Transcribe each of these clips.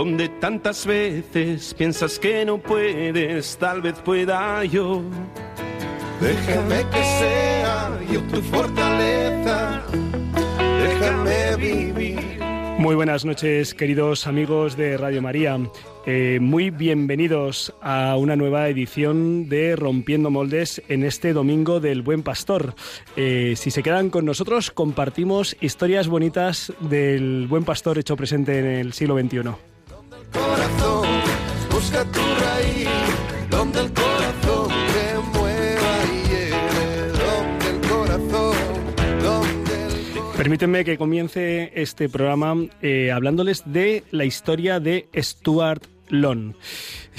donde tantas veces piensas que no puedes, tal vez pueda yo. Déjame que sea yo tu fortaleza, déjame vivir. Muy buenas noches, queridos amigos de Radio María. Eh, muy bienvenidos a una nueva edición de Rompiendo Moldes en este domingo del Buen Pastor. Eh, si se quedan con nosotros, compartimos historias bonitas del Buen Pastor hecho presente en el siglo XXI. Corazón, busca tu raíz, donde el corazón te mueva y lleve, donde el corazón, donde el Permítanme que comience este programa eh, hablándoles de la historia de Stuart Long.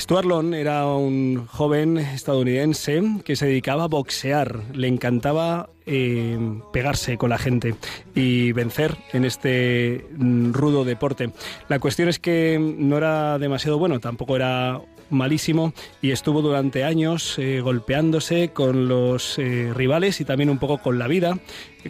Stuart Long era un joven estadounidense que se dedicaba a boxear. Le encantaba eh, pegarse con la gente y vencer en este mm, rudo deporte. La cuestión es que no era demasiado bueno, tampoco era malísimo y estuvo durante años eh, golpeándose con los eh, rivales y también un poco con la vida,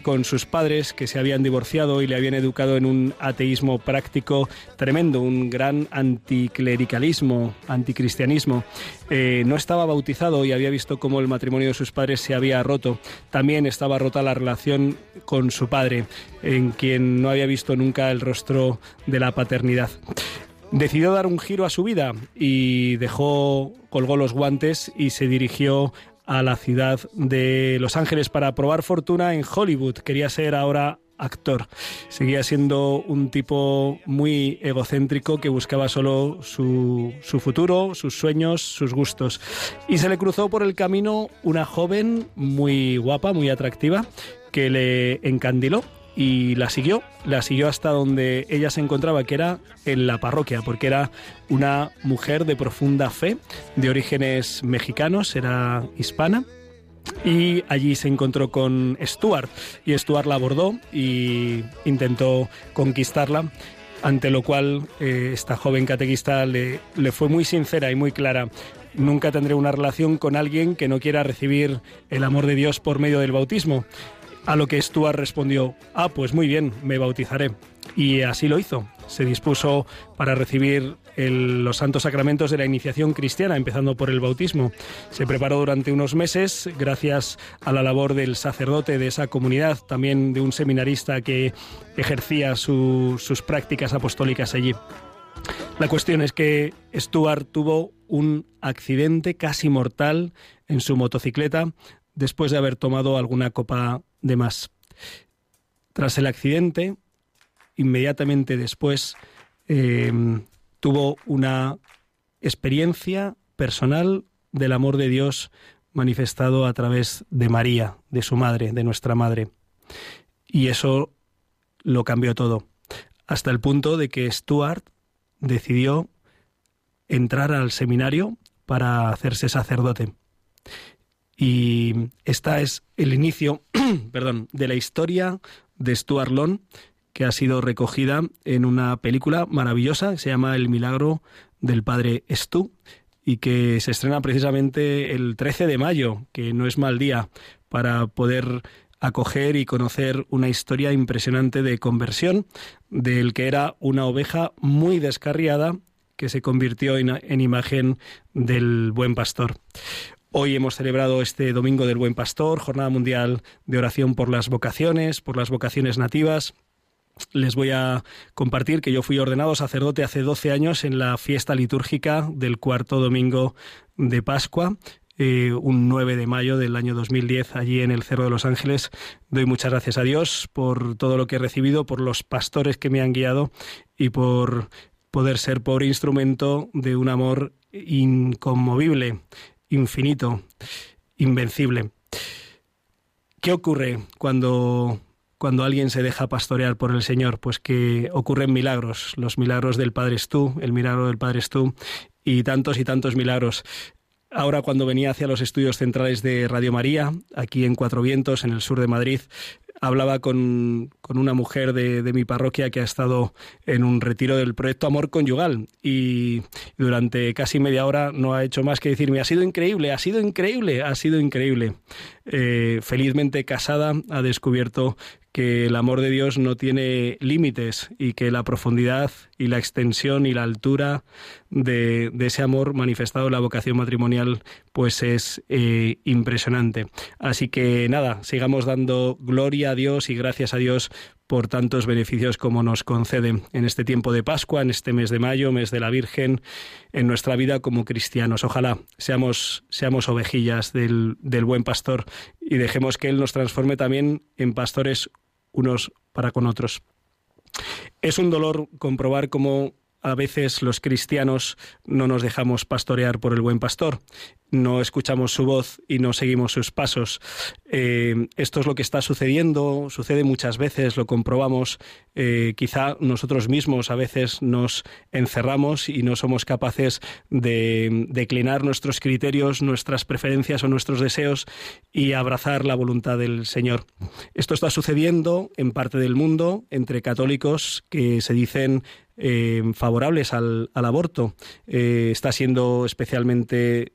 con sus padres que se habían divorciado y le habían educado en un ateísmo práctico tremendo, un gran anticlericalismo, anticristianismo. Eh, no estaba bautizado y había visto cómo el matrimonio de sus padres se había roto. También estaba rota la relación con su padre, en quien no había visto nunca el rostro de la paternidad decidió dar un giro a su vida y dejó, colgó los guantes y se dirigió a la ciudad de Los Ángeles para probar fortuna en Hollywood. Quería ser ahora actor. Seguía siendo un tipo muy egocéntrico que buscaba solo su, su, futuro, sus sueños, sus gustos. Y se le cruzó por el camino una joven muy guapa, muy atractiva, que le encandiló y la siguió, la siguió hasta donde ella se encontraba, que era en la parroquia, porque era una mujer de profunda fe, de orígenes mexicanos, era hispana. Y allí se encontró con Stuart y Stuart la abordó y intentó conquistarla, ante lo cual eh, esta joven catequista le, le fue muy sincera y muy clara nunca tendré una relación con alguien que no quiera recibir el amor de Dios por medio del bautismo. A lo que Stuart respondió, ah, pues muy bien, me bautizaré. Y así lo hizo. Se dispuso para recibir los santos sacramentos de la iniciación cristiana, empezando por el bautismo. Se preparó durante unos meses, gracias a la labor del sacerdote de esa comunidad, también de un seminarista que ejercía su, sus prácticas apostólicas allí. La cuestión es que Stuart tuvo un accidente casi mortal en su motocicleta después de haber tomado alguna copa de más. Tras el accidente, inmediatamente después, eh, tuvo una experiencia personal del amor de Dios manifestado a través de María, de su madre, de nuestra madre. Y eso lo cambió todo, hasta el punto de que Stuart decidió entrar al seminario para hacerse sacerdote. Y esta es el inicio, perdón, de la historia de Stuart Long, que ha sido recogida en una película maravillosa que se llama El milagro del padre Stu y que se estrena precisamente el 13 de mayo, que no es mal día para poder acoger y conocer una historia impresionante de conversión del que era una oveja muy descarriada que se convirtió en, en imagen del buen pastor. Hoy hemos celebrado este Domingo del Buen Pastor, Jornada Mundial de Oración por las Vocaciones, por las vocaciones nativas. Les voy a compartir que yo fui ordenado sacerdote hace 12 años en la fiesta litúrgica del cuarto domingo de Pascua. Eh, un 9 de mayo del año 2010 allí en el Cerro de los Ángeles. Doy muchas gracias a Dios por todo lo que he recibido, por los pastores que me han guiado y por poder ser por instrumento de un amor inconmovible infinito, invencible. ¿Qué ocurre cuando cuando alguien se deja pastorear por el Señor? Pues que ocurren milagros. Los milagros del Padre es tú, el milagro del Padre es tú y tantos y tantos milagros. Ahora cuando venía hacia los estudios centrales de Radio María, aquí en Cuatro Vientos, en el sur de Madrid, hablaba con, una mujer de, mi parroquia que ha estado en un retiro del proyecto Amor Conyugal y durante casi media hora no ha hecho más que decirme, ha sido increíble, ha sido increíble, ha sido increíble. Eh, felizmente casada ha descubierto que el amor de Dios no tiene límites y que la profundidad y la extensión y la altura de, ese amor manifestado en la vocación matrimonial pues es eh, impresionante. Así que nada, sigamos dando gloria a Dios y gracias a Dios por tantos beneficios como nos concede en este tiempo de Pascua, en este mes de mayo, mes de la Virgen, en nuestra vida como cristianos. Ojalá seamos, seamos ovejillas del, del buen pastor y dejemos que Él nos transforme también en pastores unos para con otros. Es un dolor comprobar cómo a veces los cristianos no nos dejamos pastorear por el buen pastor, no escuchamos su voz y no seguimos sus pasos. Eh, esto es lo que está sucediendo, sucede muchas veces, lo comprobamos. Eh, quizá nosotros mismos a veces nos encerramos y no somos capaces de declinar nuestros criterios, nuestras preferencias o nuestros deseos y abrazar la voluntad del Señor. Esto está sucediendo en parte del mundo entre católicos que se dicen eh, favorables al, aborto. Eh, está siendo especialmente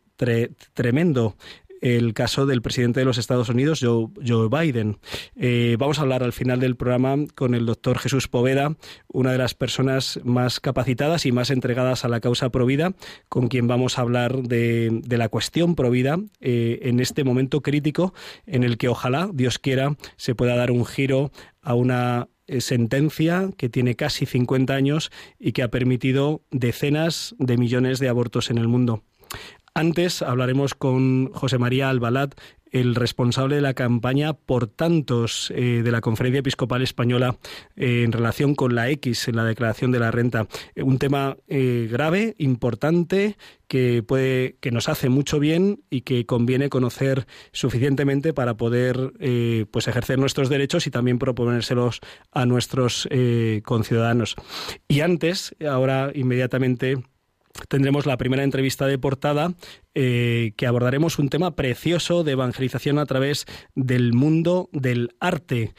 tremendo el caso del presidente de los Estados Unidos, Joe, Biden. Eh, vamos a hablar al final del programa con el doctor Jesús Poveda, una de las personas más capacitadas y más entregadas a la causa provida, con quien vamos a hablar de, la cuestión provida en este momento crítico en el que ojalá, Dios quiera, se pueda dar un giro a una sentencia que tiene casi 50 años y que ha permitido decenas de millones de abortos en el mundo. Antes hablaremos con José María Albalat, el responsable de la campaña por tantos eh, de la Conferencia Episcopal Española eh, en relación con la X en la declaración de la renta. un tema grave, importante, que puede que nos hace mucho bien y que conviene conocer suficientemente para poder eh, pues ejercer nuestros derechos y también proponérselos a nuestros eh, conciudadanos. Y antes, ahora inmediatamente tendremos la primera entrevista de portada eh, que abordaremos un tema precioso de evangelización a través del mundo del arte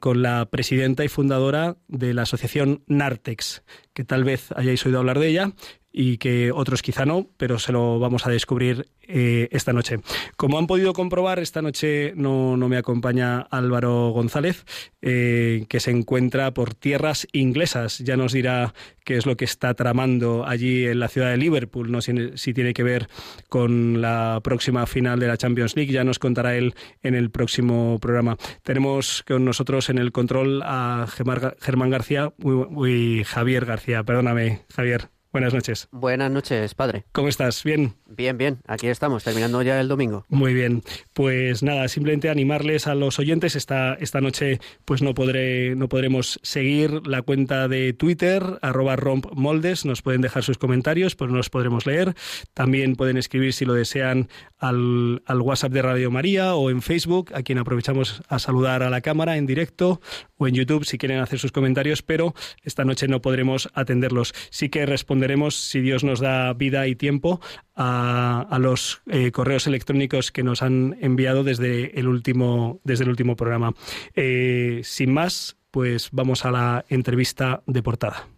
con la presidenta y fundadora de la asociación Nartex, que tal vez hayáis oído hablar de ella y que otros quizá no, pero se lo vamos a descubrir eh, esta noche. Como han podido comprobar, esta noche no, me acompaña Álvaro González, eh, que se encuentra por tierras inglesas. Ya nos dirá qué es lo que está tramando allí en la ciudad de Liverpool, no si, si tiene que ver con la próxima final de la Champions League. Ya nos contará él en el próximo programa. Tenemos con nosotros en el control a Germán García, uy, Javier García, perdóname, Javier. Buenas noches. Buenas noches, padre. ¿Cómo estás? ¿Bien? Bien, bien. Aquí estamos, terminando ya el domingo. Muy bien. Pues nada, simplemente animarles a los oyentes. Esta, esta noche pues no, podré, no podremos seguir la cuenta de Twitter, arroba rompmoldes. Nos pueden dejar sus comentarios, pero no los podremos leer. También pueden escribir, si lo desean, al, al WhatsApp de Radio María o en Facebook, a quien aprovechamos a saludar a la cámara en directo o en YouTube si quieren hacer sus comentarios, pero esta noche no podremos atenderlos. Sí que responderemos, si Dios nos da vida y tiempo, a, los eh, correos electrónicos que nos han enviado desde el último, desde el último programa. Eh, sin más, pues vamos a la entrevista de portada.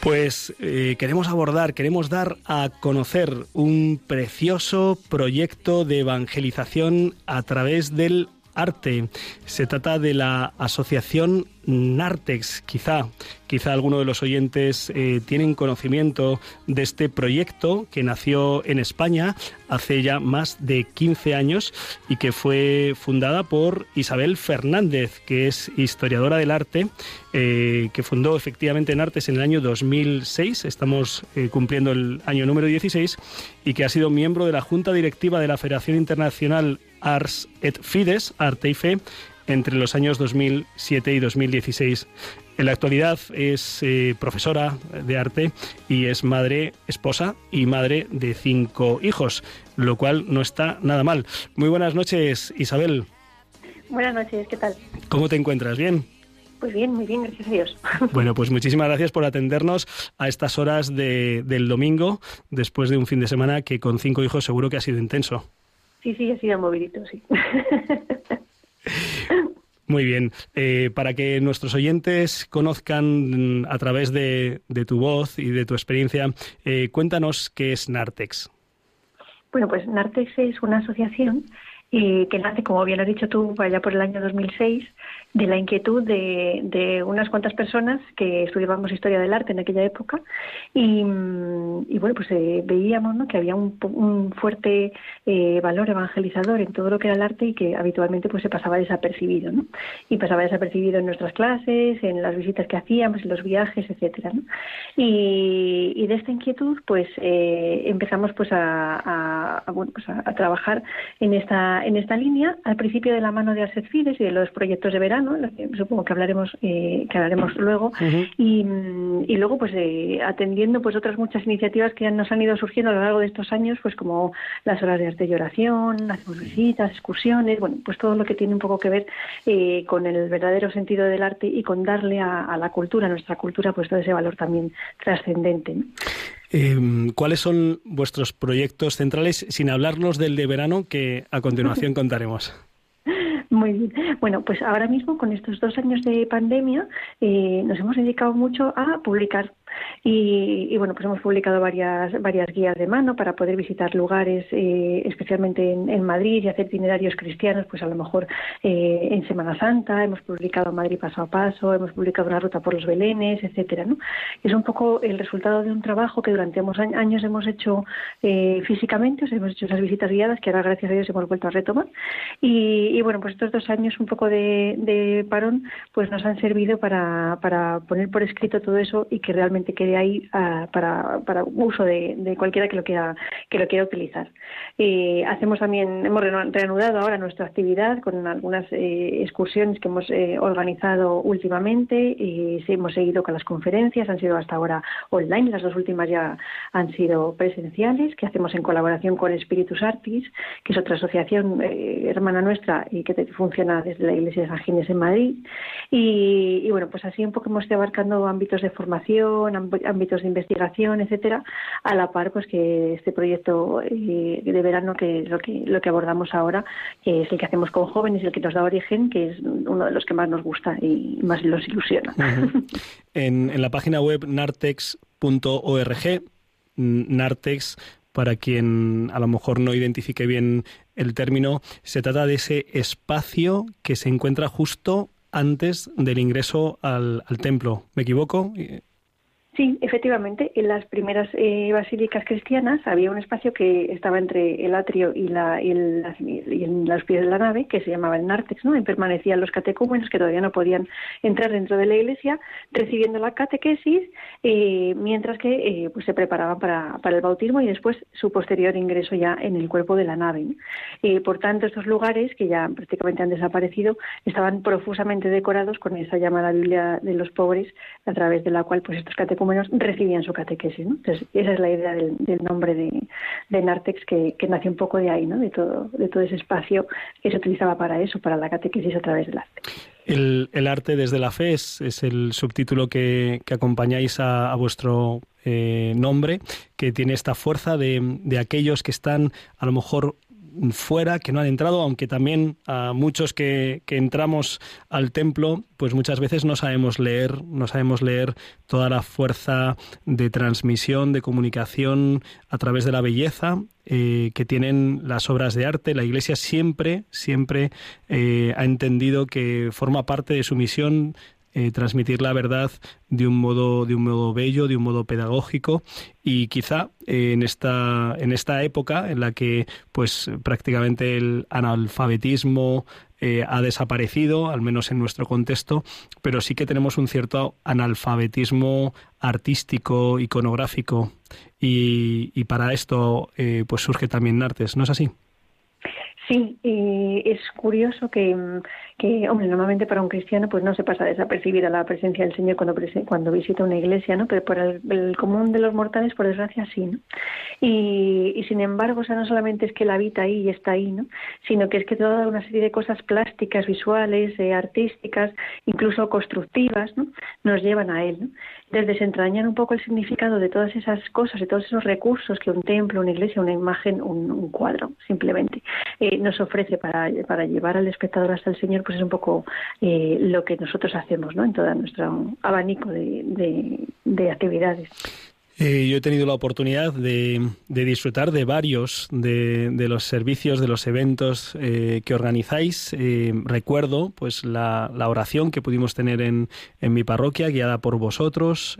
Pues eh, queremos abordar, queremos dar a conocer un precioso proyecto de evangelización a través del arte. Se trata de la asociación Nartex. Quizá, quizá alguno de los oyentes eh, tienen conocimiento de este proyecto que nació en España hace ya más de 15 años y que fue fundada por Isabel Fernández, que es historiadora del arte, eh, que fundó efectivamente Nartex en el año 2006. Estamos eh, cumpliendo el año número 16 y que ha sido miembro de la Junta Directiva de la Federación Internacional Ars et Fides, Arte y Fe, entre los años 2007 y 2016. En la actualidad es eh, profesora de arte y es madre, esposa y madre de cinco hijos, lo cual no está nada mal. Muy buenas noches, Isabel. Buenas noches, ¿qué tal? ¿Cómo te encuentras? ¿Bien? Pues bien, muy bien, gracias a Dios. Bueno, pues muchísimas gracias por atendernos a estas horas del domingo, después de un fin de semana que con cinco hijos seguro que ha sido intenso. Sí, sí, ha sido movidito, sí. Muy bien. Eh, para que nuestros oyentes conozcan mm, a través de, tu voz y de tu experiencia, eh, cuéntanos qué es Nartex. Bueno, pues Nartex es una asociación eh, que nace, como bien has dicho tú, allá por el año 2006 de la inquietud de, de, unas cuantas personas que estudiábamos historia del arte en aquella época y, y bueno pues eh, veíamos ¿no? que había un, un fuerte eh, valor evangelizador en todo lo que era el arte y que habitualmente pues se pasaba desapercibido ¿no? y pasaba desapercibido en nuestras clases en las visitas que hacíamos en los viajes etcétera y, de esta inquietud pues eh, empezamos pues a, bueno pues a, trabajar en esta en esta línea al principio de la mano de Arset Fides y de los proyectos de verano supongo que hablaremos eh, que hablaremos luego. Y, y, luego pues eh, atendiendo pues otras muchas iniciativas que nos han ido surgiendo a lo largo de estos años pues como las horas de arte y oración hacemos visitas excursiones bueno pues todo lo que tiene un poco que ver eh, con el verdadero sentido del arte y con darle a, la cultura a nuestra cultura pues todo ese valor también trascendente em, ¿Cuáles son vuestros proyectos centrales, sin hablarnos del de verano, que a continuación contaremos? Muy bien. Bueno, pues ahora mismo con estos dos años de pandemia eh, nos hemos dedicado mucho a publicar y, bueno, pues hemos publicado varias, varias guías de mano para poder visitar lugares, eh, especialmente en, Madrid, y hacer itinerarios cristianos, pues a lo mejor eh, en Semana Santa, hemos publicado Madrid paso a paso, hemos publicado una ruta por los Belenes, etcétera, ¿no? Es un poco el resultado de un trabajo que durante años hemos hecho eh, físicamente, o sea, hemos hecho esas visitas guiadas que ahora gracias a Dios hemos vuelto a retomar. Y, bueno, pues estos dos años un poco de, parón, pues nos han servido para poner por escrito todo eso y que realmente quede ahí para, para uso de, cualquiera que lo quiera que lo quiera utilizar. Eh, hacemos también hemos reanudado ahora nuestra actividad con algunas eh, excursiones que hemos eh, organizado últimamente. Y hemos seguido con las conferencias han sido hasta ahora online las dos últimas ya han sido presenciales. Que hacemos en colaboración con Spiritus Artis que es otra asociación eh, hermana nuestra y que funciona desde la Iglesia de San Ginés en Madrid y, y bueno pues así un poco hemos ido abarcando ámbitos de formación ámbitos de investigación, etcétera, a la par pues que este proyecto eh, de verano que es lo que lo que abordamos ahora, que es el que hacemos con jóvenes, el que nos da origen, que es uno de los que más nos gusta y más los ilusiona. en, la página web nartex.org, Nartex para quien a lo mejor no identifique bien el término, se trata de ese espacio que se encuentra justo antes del ingreso al, al templo. ¿Me equivoco? Sí, efectivamente, en las primeras eh, basílicas cristianas había un espacio que estaba entre el atrio y, la, y, el, y en los pies de la nave, que se llamaba el nártex, ¿no? Y permanecían los catecúmenos que todavía no podían entrar dentro de la iglesia, recibiendo la catequesis, eh, mientras que eh, pues se preparaban para, el bautismo y después su posterior ingreso ya en el cuerpo de la nave. Eh, por tanto, estos lugares, que ya prácticamente han desaparecido, estaban profusamente decorados con esa llamada Biblia de los pobres, a través de la cual pues estos catecúmenos menos recibían su catequesis. ¿no? Entonces, esa es la idea del, nombre de, de Nartex que, que, nació un poco de ahí, ¿no? de, todo, de todo ese espacio que se utilizaba para eso, para la catequesis a través del arte. El, el arte desde la fe es, es el subtítulo que, acompañáis a, a vuestro eh, nombre, que tiene esta fuerza de, de aquellos que están a lo mejor fuera, que no han entrado, aunque también a muchos que, que entramos al templo, pues muchas veces no sabemos leer, no sabemos leer toda la fuerza de transmisión, de comunicación a través de la belleza eh, que tienen las obras de arte. La Iglesia siempre, siempre eh, ha entendido que forma parte de su misión eh, transmitir la verdad de un modo de un modo bello, de un modo pedagógico y quizá en esta en esta época en la que pues prácticamente el analfabetismo ha desaparecido, al menos en nuestro contexto, pero sí que tenemos un cierto analfabetismo artístico, iconográfico, y, para esto pues surge también Nartes, ¿no es así? Sí, es curioso que, que, hombre, normalmente para un cristiano pues no se pasa desapercibida la presencia del Señor cuando, cuando visita una iglesia, ¿no? Pero para el, común de los mortales, por desgracia, sí, ¿no? Y, y, sin embargo, o sea, no solamente es que Él habita ahí y está ahí, ¿no? Sino que es que toda una serie de cosas plásticas, visuales, eh, artísticas, incluso constructivas, ¿no? Nos llevan a Él, ¿no? Desentrañar un poco el significado de todas esas cosas, de todos esos recursos que un templo, una iglesia, una imagen, un, cuadro, simplemente, eh, nos ofrece para, para llevar al espectador hasta el Señor, pues es un poco eh, lo que nosotros hacemos ¿no? en todo nuestro abanico de, de, actividades. Eh, yo he tenido la oportunidad de, de disfrutar de varios de, de, los servicios, de los eventos eh, que organizáis. recuerdo pues la, la, oración que pudimos tener en, en mi parroquia, guiada por vosotros,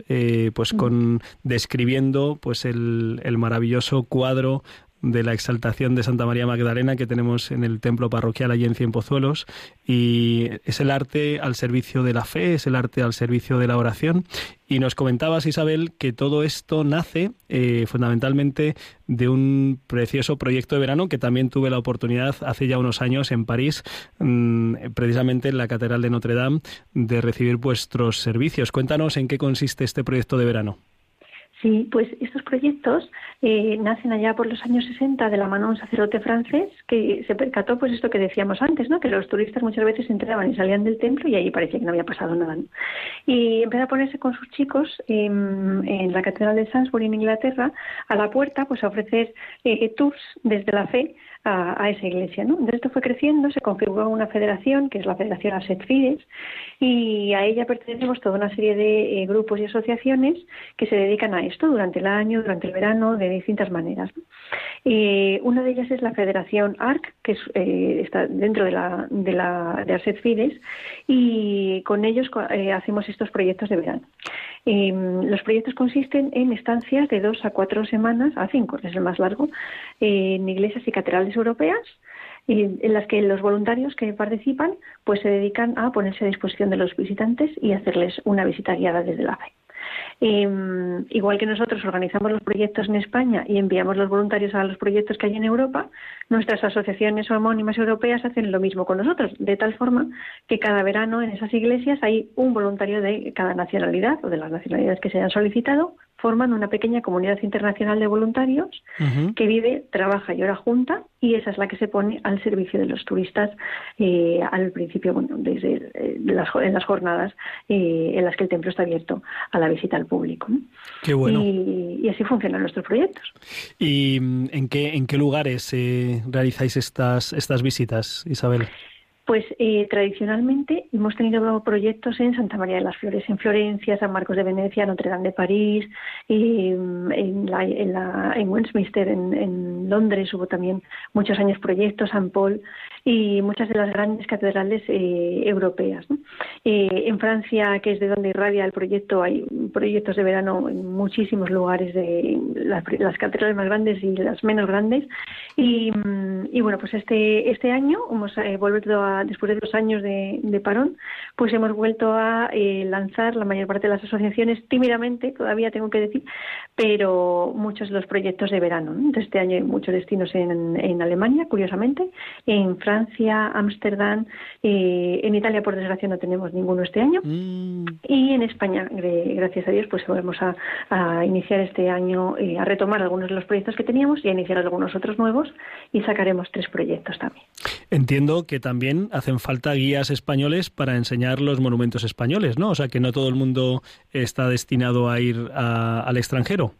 pues mm. con describiendo pues el, el maravilloso cuadro de la exaltación de Santa María Magdalena que tenemos en el templo parroquial allí en Cienpozuelos y es el arte al servicio de la fe, es el arte al servicio de la oración y nos comentabas Isabel que todo esto nace eh, fundamentalmente de un precioso proyecto de verano que también tuve la oportunidad hace ya unos años en París, mm, precisamente en la Catedral de Notre Dame, de recibir vuestros servicios. Cuéntanos en qué consiste este proyecto de verano. Sí, pues estos proyectos eh, nacen allá por los años 60 de la mano de un sacerdote francés que se percató, pues esto que decíamos antes, ¿no? Que los turistas muchas veces entraban y salían del templo y ahí parecía que no había pasado nada. Y empezó a ponerse con sus chicos en la Catedral de Salisbury en Inglaterra a la puerta, pues a ofrecer eh, tours desde la fe a, esa iglesia. ¿no? Entonces esto fue creciendo, se configuró una federación, que es la Federación Aset Fides, y a ella pertenecemos toda una serie de eh, grupos y asociaciones que se dedican a esto durante el año, durante el verano, de distintas maneras. Eh, una de ellas es la Federación ARC, que eh, está dentro de la de, la, Fides, y con ellos hacemos estos proyectos de verano. los proyectos consisten en estancias de dos a cuatro semanas, a cinco, es el más largo, en iglesias y catedrales europeas en las que los voluntarios que participan pues se dedican a ponerse a disposición de los visitantes y hacerles una visita guiada desde la fe. Em, igual que nosotros organizamos los proyectos en España y enviamos los voluntarios a los proyectos que hay en Europa, nuestras asociaciones homónimas europeas hacen lo mismo con nosotros, de tal forma que cada verano en esas iglesias hay un voluntario de cada nacionalidad o de las nacionalidades que se hayan solicitado forman una pequeña comunidad internacional de voluntarios que vive, trabaja y ora junta y esa es la que se pone al servicio de los turistas eh, al principio, bueno, desde eh, las, en las jornadas eh, en las que el templo está abierto a la visita al público. Qué bueno. Y, y, así funcionan nuestros proyectos. ¿Y mm, en qué, en qué lugares realizáis estas, estas visitas, Isabel? Pues eh, tradicionalmente hemos tenido proyectos en Santa María de las Flores, en Florencia, San Marcos de Venecia, Notre Dame de París, en, en, Westminster, en, Londres hubo también muchos años proyectos, San Paul y muchas de las grandes catedrales eh, europeas. Eh, en Francia, que es de donde irradia el proyecto, hay proyectos de verano en muchísimos lugares de las, catedrales más grandes y las menos grandes. Y, bueno, pues este, este año hemos vuelto a después de dos años de, parón, pues hemos vuelto a eh, lanzar la mayor parte de las asociaciones tímidamente, todavía tengo que decir, pero muchos de los proyectos de verano. este año hay muchos destinos en, en Alemania, curiosamente, en Francia, Ámsterdam, eh, en Italia, por desgracia, no tenemos ninguno este año, mm. y en España, gracias a Dios, pues volvemos a, iniciar este año, eh, a retomar algunos de los proyectos que teníamos y a iniciar algunos otros nuevos y sacaremos tres proyectos también. Entiendo que también hacen falta guías españoles para enseñar los monumentos españoles, ¿no? O sea, que no todo el mundo está destinado a ir al extranjero.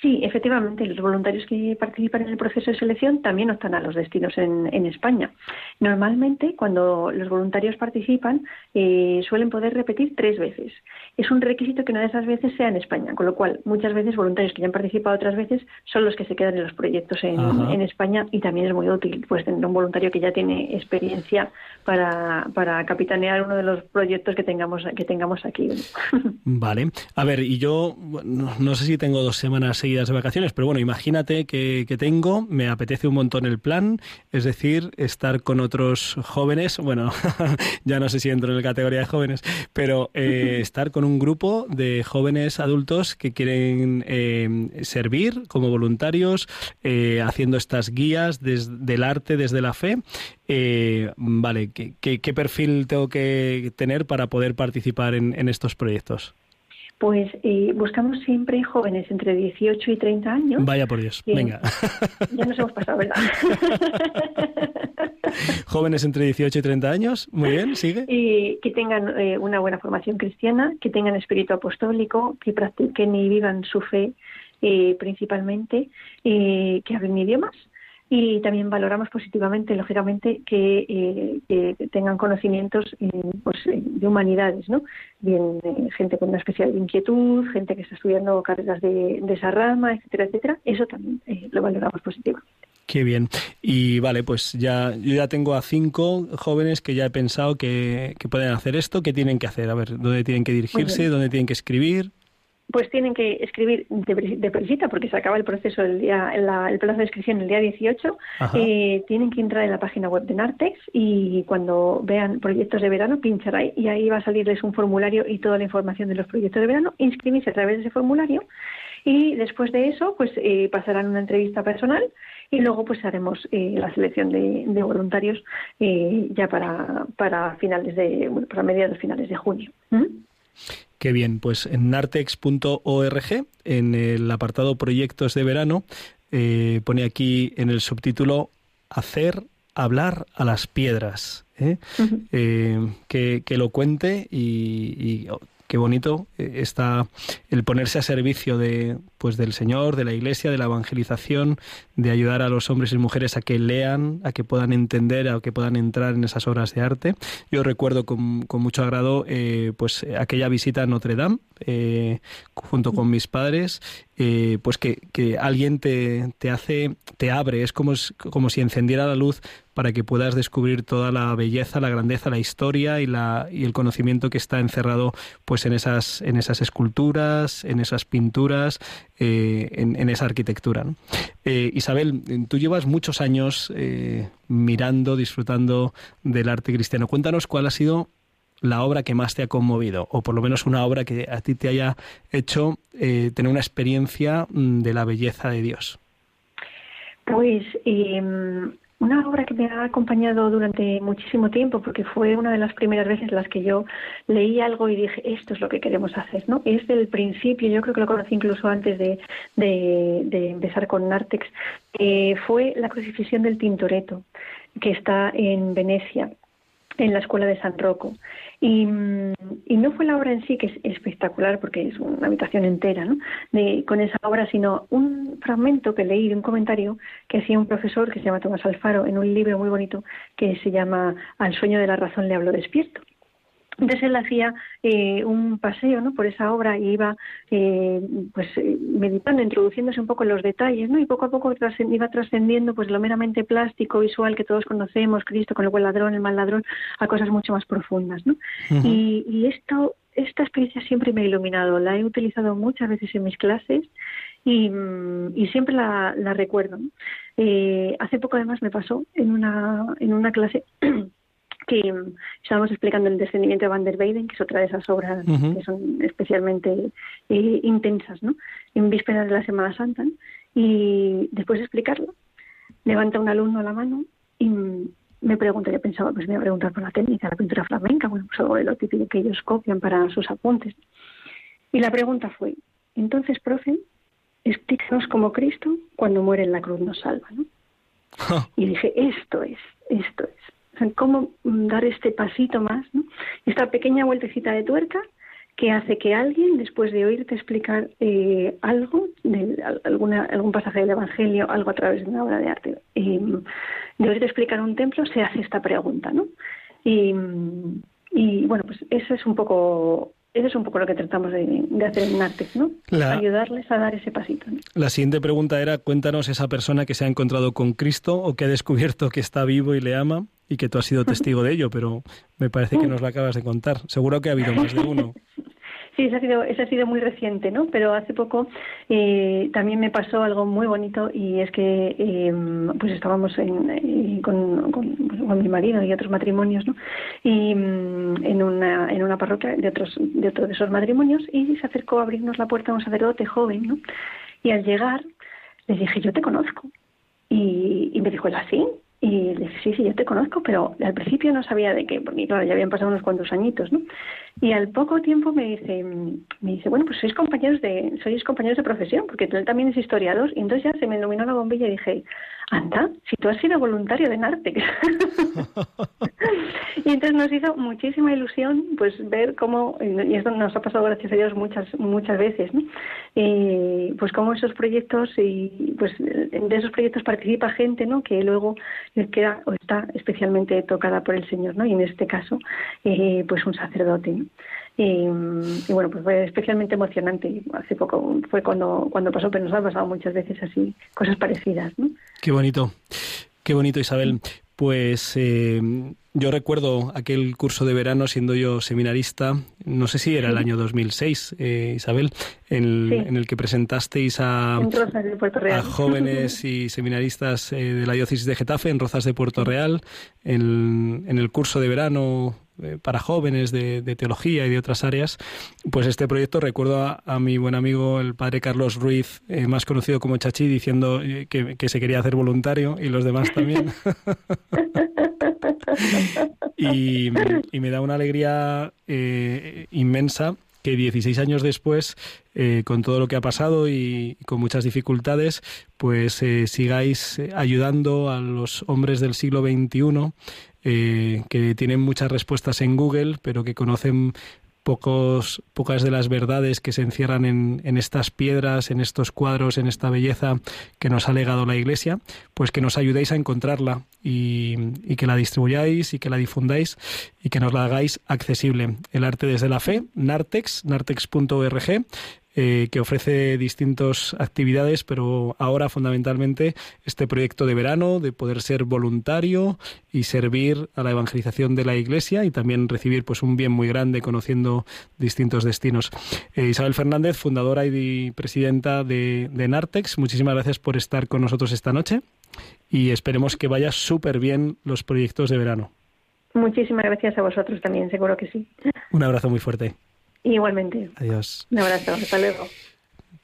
Sí, efectivamente, los voluntarios que participan en el proceso de selección también optan a los destinos en, en España. Normalmente, cuando los voluntarios participan, eh, suelen poder repetir tres veces. Es un requisito que una de esas veces sea en España, con lo cual muchas veces voluntarios que ya han participado otras veces son los que se quedan en los proyectos en, en España y también es muy útil pues tener un voluntario que ya tiene experiencia para, para capitanear uno de los proyectos que tengamos que tengamos aquí. Vale. A ver, y yo no, no sé si tengo dos semanas de vacaciones, pero bueno, imagínate que, tengo, me apetece un montón el plan, es decir, estar con otros jóvenes, bueno, ya no sé si entro en la categoría de jóvenes, pero eh, estar con un grupo de jóvenes adultos que quieren eh, servir como voluntarios, eh, haciendo estas guías del arte desde la fe. vale, ¿qué, perfil tengo que tener para poder participar en estos proyectos? Pues eh, buscamos siempre jóvenes entre 18 y 30 años. Vaya por Dios, venga. Ya nos hemos pasado, ¿verdad? jóvenes entre 18 y 30 años, muy bien, sigue. Y que tengan eh, una buena formación cristiana, que tengan espíritu apostólico, que practiquen y vivan su fe eh, principalmente, que hablen idiomas y también valoramos positivamente, lógicamente, que, eh, tengan conocimientos eh, pues, eh, de humanidades, ¿no? Bien, gente con una especial inquietud, gente que está estudiando carreras de, esa rama, etcétera, etcétera. Eso también lo valoramos positivamente. Qué bien. Y vale, pues ya yo ya tengo a cinco jóvenes que ya he pensado que, que pueden hacer esto. ¿Qué tienen que hacer? A ver, ¿dónde tienen que dirigirse? ¿Dónde tienen que escribir? Pues tienen que escribir de, presita porque se acaba el proceso el día el plazo de inscripción el día 18 eh, tienen que entrar en la página web de Nartex y cuando vean proyectos de verano pinchar ahí y ahí va a salirles un formulario y toda la información de los proyectos de verano inscribirse a través de ese formulario y después de eso pues eh, pasarán una entrevista personal y luego pues haremos eh, la selección de, voluntarios ya para para finales de bueno, para mediados finales de junio ¿Mm? Qué bien, pues en nartex.org, en el apartado Proyectos de Verano, eh, pone aquí en el subtítulo Hacer hablar a las piedras. ¿eh? Eh, que, que, lo cuente y, qué bonito eh, está el ponerse a servicio de pues del Señor, de la Iglesia, de la evangelización, de ayudar a los hombres y mujeres a que lean, a que puedan entender, a que puedan entrar en esas obras de arte. Yo recuerdo con, mucho agrado eh, pues aquella visita a Notre Dame eh, junto con mis padres eh, pues que, que alguien te, te, hace, te abre, es como, como si encendiera la luz para que puedas descubrir toda la belleza, la grandeza, la historia y, la, y el conocimiento que está encerrado pues en esas, en esas esculturas, en esas pinturas, eh, en, esa arquitectura. Eh, Isabel, tú llevas muchos años mirando, disfrutando del arte cristiano. Cuéntanos cuál ha sido la obra que más te ha conmovido, o por lo menos una obra que a ti te haya hecho eh, tener una experiencia mm, de la belleza de Dios. Pues em, una obra que me ha acompañado durante muchísimo tiempo, porque fue una de las primeras veces en las que yo leí algo y dije, esto es lo que queremos hacer, ¿no? Es del principio, yo creo que lo conocí incluso antes de, de, empezar con Nartex, eh, fue la crucifixión del Tintoretto, que está en Venecia en la escuela de San Rocco. Y, no fue la obra en sí, que es espectacular, porque es una habitación entera ¿no? de, con esa obra, sino un fragmento que leí de un comentario que hacía un profesor que se llama Tomás Alfaro en un libro muy bonito que se llama Al sueño de la razón le hablo despierto. Entonces él hacía eh, un paseo ¿no? por esa obra y iba eh, pues eh, meditando, introduciéndose un poco en los detalles, ¿no? y poco a poco iba trascendiendo pues lo meramente plástico, visual que todos conocemos, Cristo con el buen ladrón, el mal ladrón, a cosas mucho más profundas. ¿no? y, y esto, esta experiencia siempre me ha iluminado, la he utilizado muchas veces en mis clases y, y siempre la, la recuerdo. Eh, hace poco además me pasó en una, en una clase que estábamos explicando el descendimiento de Van der Weyden, que es otra de esas obras que son especialmente eh, intensas, ¿no? En vísperas de la Semana Santa. Y después de explicarlo, levanta un alumno la mano y me pregunta, yo pensaba, pues me iba a preguntar por la técnica, la pintura flamenca, bueno, pues algo de lo típico que ellos copian para sus apuntes. Y la pregunta fue, entonces, profe, explícanos cómo Cristo, cuando muere en la cruz, nos salva, ¿no? y dije, esto es, esto es cómo dar este pasito más, esta pequeña vueltecita de tuerca que hace que alguien, después de oírte explicar eh, algo, algún pasaje del Evangelio, algo a través de una obra de arte, eh, de oírte explicar un templo, se hace esta pregunta, ¿no? Y, y bueno, pues eso es un poco eso es un poco lo que tratamos de, hacer en Nartex, ¿no? Ayudarles a dar ese pasito. La siguiente pregunta era, cuéntanos esa persona que se ha encontrado con Cristo o que ha descubierto que está vivo y le ama y que tú has sido testigo de ello, pero me parece que nos lo acabas de contar. Seguro que ha habido más de uno. Sí, eso ha sido, ha sido muy reciente, ¿no? Pero hace poco eh, también me pasó algo muy bonito y es que eh, pues estábamos en, eh, con, con, mi marido y otros matrimonios, ¿no? Y mm, en una, en una parroquia de otros de otro de esos matrimonios y se acercó a abrirnos la puerta un sacerdote joven, ¿no? Y al llegar le dije, yo te conozco. Y, y me dijo, ¿así? Y le dije, sí, sí, yo te conozco, pero al principio no sabía de qué, porque claro, ya habían pasado unos cuantos añitos, ¿no? Y al poco tiempo me dice, me dice, bueno, pues sois compañeros de, sois compañeros de profesión, porque él también es historiador, y entonces ya se me iluminó la bombilla y dije, anda, si tú has sido voluntario de Nartex. y entonces nos hizo muchísima ilusión pues ver cómo, y esto nos ha pasado gracias a Dios muchas, muchas veces, ¿no? Pues cómo esos proyectos, y pues de esos proyectos participa gente, ¿no? Que luego queda o está especialmente tocada por el Señor, ¿no? Y en este caso, eh, pues un sacerdote, ¿no? Y, bueno, pues fue especialmente emocionante. Hace poco fue cuando, cuando pasó, pero nos ha pasado muchas veces así, cosas parecidas. ¿no? Qué bonito, qué bonito Isabel. Pues eh, yo recuerdo aquel curso de verano siendo yo seminarista, no sé si era el año 2006, eh, Isabel, en, el que presentasteis a, a jóvenes y seminaristas eh, de la diócesis de Getafe en Rozas de Puerto Real, en, en el curso de verano para jóvenes de, teología y de otras áreas, pues este proyecto recuerdo a, mi buen amigo el padre Carlos Ruiz, eh, más conocido como Chachi, diciendo eh, que, se quería hacer voluntario y los demás también. y, me da una alegría inmensa que 16 años después, con todo lo que ha pasado y con muchas dificultades, pues sigáis ayudando a los hombres del siglo XXI eh, que tienen muchas respuestas en Google, pero que conocen pocos, pocas de las verdades que se encierran en, estas piedras, en estos cuadros, en esta belleza que nos ha legado la Iglesia, pues que nos ayudéis a encontrarla y, y, que la distribuyáis y que la difundáis y que nos la hagáis accesible. El arte desde la fe, Nartex, nartex.org, eh, que ofrece distintas actividades, pero ahora fundamentalmente este proyecto de verano, de poder ser voluntario y servir a la evangelización de la Iglesia y también recibir pues un bien muy grande conociendo distintos destinos. Eh, Isabel Fernández, fundadora y presidenta de, de Nartex, muchísimas gracias por estar con nosotros esta noche y esperemos que vaya súper bien los proyectos de verano. Muchísimas gracias a vosotros también, seguro que sí. Un abrazo muy fuerte. Igualmente. Adiós. Un abrazo, hasta luego.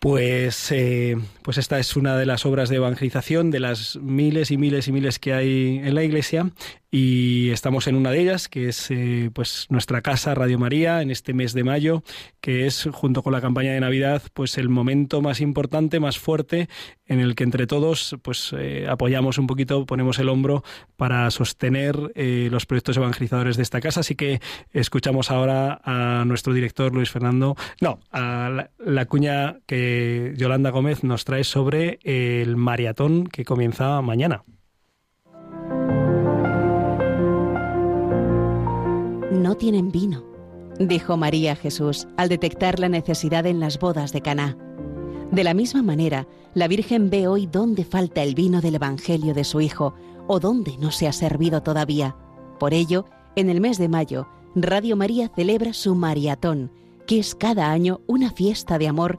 Pues, eh, pues esta es una de las obras de evangelización de las miles y miles y miles que hay en la Iglesia y estamos en una de ellas que es eh, pues nuestra casa Radio María en este mes de mayo que es junto con la campaña de Navidad pues el momento más importante más fuerte en el que entre todos pues eh, apoyamos un poquito ponemos el hombro para sostener los proyectos evangelizadores de esta casa. Así que escuchamos ahora a nuestro director Luis Fernando no a la cuña que Yolanda Gómez nos trae sobre el maratón que comienza mañana. No tienen vino, dijo María Jesús al detectar la necesidad en las bodas de Caná. De la misma manera, la Virgen ve hoy dónde falta el vino del Evangelio de su Hijo o dónde no se ha servido todavía. Por ello, en el mes de mayo, Radio María celebra su maratón que es cada año una fiesta de amor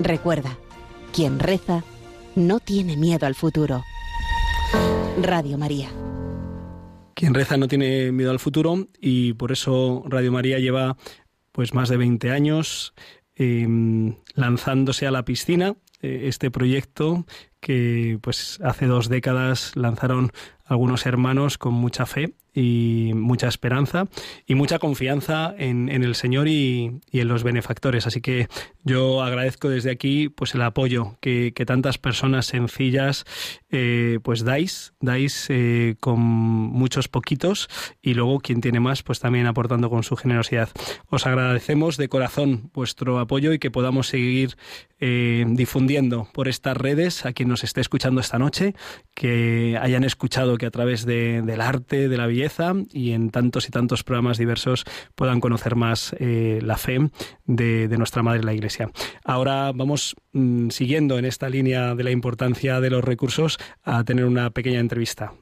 Recuerda, quien reza no tiene miedo al futuro. Radio María. Quien reza no tiene miedo al futuro y por eso Radio María lleva pues más de 20 años em, lanzándose a la piscina eh, este proyecto que pues hace dos décadas lanzaron algunos hermanos con mucha fe y mucha esperanza y mucha confianza en, el Señor y, en los benefactores. Así que yo agradezco desde aquí pues el apoyo que, tantas personas sencillas eh, pues dais, dais eh, con muchos poquitos y luego quien tiene más pues también aportando con su generosidad. Os agradecemos de corazón vuestro apoyo y que podamos seguir eh, difundiendo por estas redes a quien nos esté escuchando esta noche, que hayan escuchado que a través del arte, de la belleza y en tantos y tantos programas diversos puedan conocer más eh, la fe de, nuestra Madre la Iglesia. Ahora vamos mm, siguiendo en esta línea de la importancia de los recursos a tener una pequeña entrevista.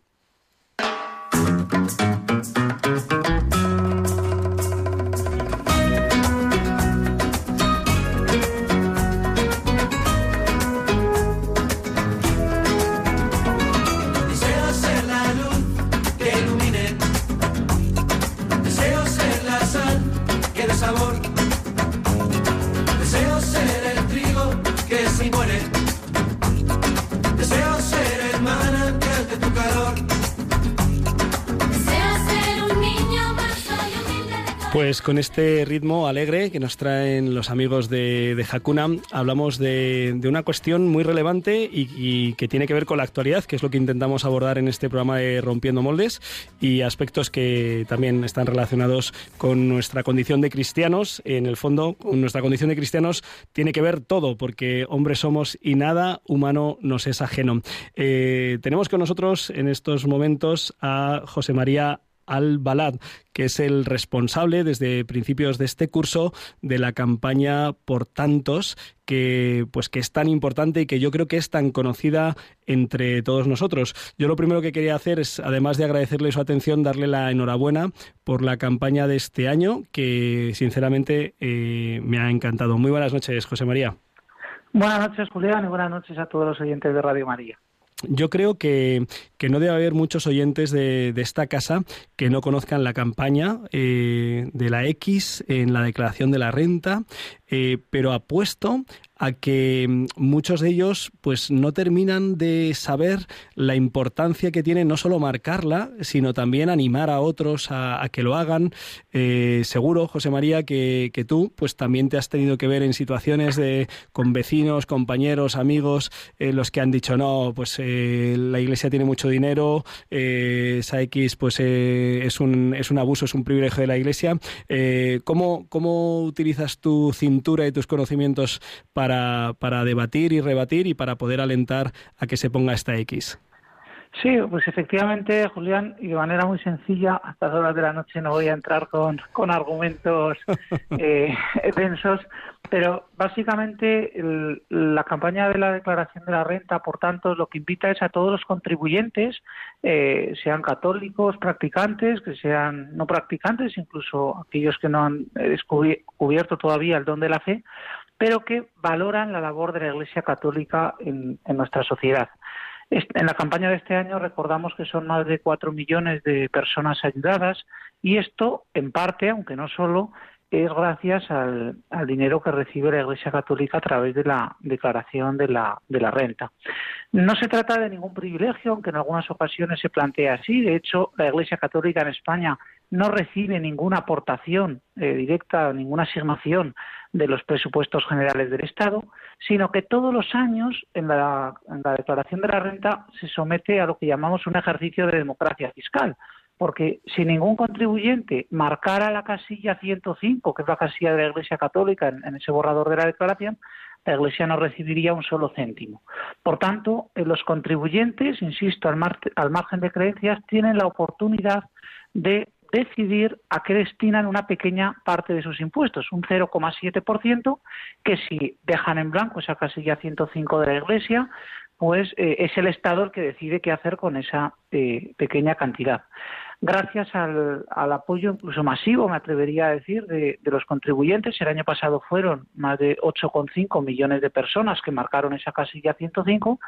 Con este ritmo alegre que nos traen los amigos de, de Hakuna, hablamos de, una cuestión muy relevante y, que tiene que ver con la actualidad, que es lo que intentamos abordar en este programa de Rompiendo Moldes y aspectos que también están relacionados con nuestra condición de cristianos. En el fondo, nuestra condición de cristianos tiene que ver todo, porque hombres somos y nada humano nos es ajeno. Eh, tenemos con nosotros en estos momentos a José María al-Balad, que es el responsable desde principios de este curso de la campaña Por Tantos, que pues que es tan importante y que yo creo que es tan conocida entre todos nosotros. Yo lo primero que quería hacer es, además de agradecerle su atención, darle la enhorabuena por la campaña de este año, que sinceramente eh, me ha encantado. Muy buenas noches, José María. Buenas noches, Julián, y buenas noches a todos los oyentes de Radio María. Yo creo que, no debe haber muchos oyentes de, esta casa que no conozcan la campaña eh, de la X en la declaración de la renta, eh, pero apuesto a que mm, muchos de ellos pues no terminan de saber la importancia que tiene no solo marcarla, sino también animar a otros a, que lo hagan. Eh, seguro, José María, que, tú pues también te has tenido que ver en situaciones de con vecinos, compañeros, amigos, eh, los que han dicho no, pues eh, la iglesia tiene mucho dinero, esa X pues es, un, es un abuso, es un privilegio de la iglesia. ¿cómo, ¿Cómo utilizas tu cintura y tus conocimientos para para, debatir y rebatir y para poder alentar a que se ponga esta X. Sí, pues efectivamente, Julián, y de manera muy sencilla, a estas horas de la noche no voy a entrar con, con argumentos eh, densos, pero básicamente la campaña de la declaración de la renta, por tanto, lo que invita es a todos los contribuyentes, eh, sean católicos, practicantes, que sean no practicantes, incluso aquellos que no han descubierto todavía el don de la fe, pero que valoran la labor de la Iglesia Católica en, nuestra sociedad. En la campaña de este año recordamos que son más de cuatro millones de personas ayudadas y esto, en parte, aunque no solo, es gracias al, dinero que recibe la Iglesia Católica a través de la declaración de la, de la renta. No se trata de ningún privilegio, aunque en algunas ocasiones se plantea así. De hecho, la Iglesia Católica en España no recibe ninguna aportación eh, directa, ninguna asignación de los presupuestos generales del Estado, sino que todos los años en la, en la declaración de la renta se somete a lo que llamamos un ejercicio de democracia fiscal, porque si ningún contribuyente marcara la casilla 105, que es la casilla de la Iglesia Católica en, ese borrador de la declaración, la Iglesia no recibiría un solo céntimo. Por tanto, eh, los contribuyentes, insisto, al, margen de creencias, tienen la oportunidad de decidir a qué destinan una pequeña parte de sus impuestos, un 0,7%, que si dejan en blanco esa casilla 105 de la Iglesia, pues eh, es el Estado el que decide qué hacer con esa eh, pequeña cantidad gracias al, apoyo incluso masivo, me atrevería a decir, de, los contribuyentes. El año pasado fueron más de 8,5 millones de personas que marcaron esa casilla 105,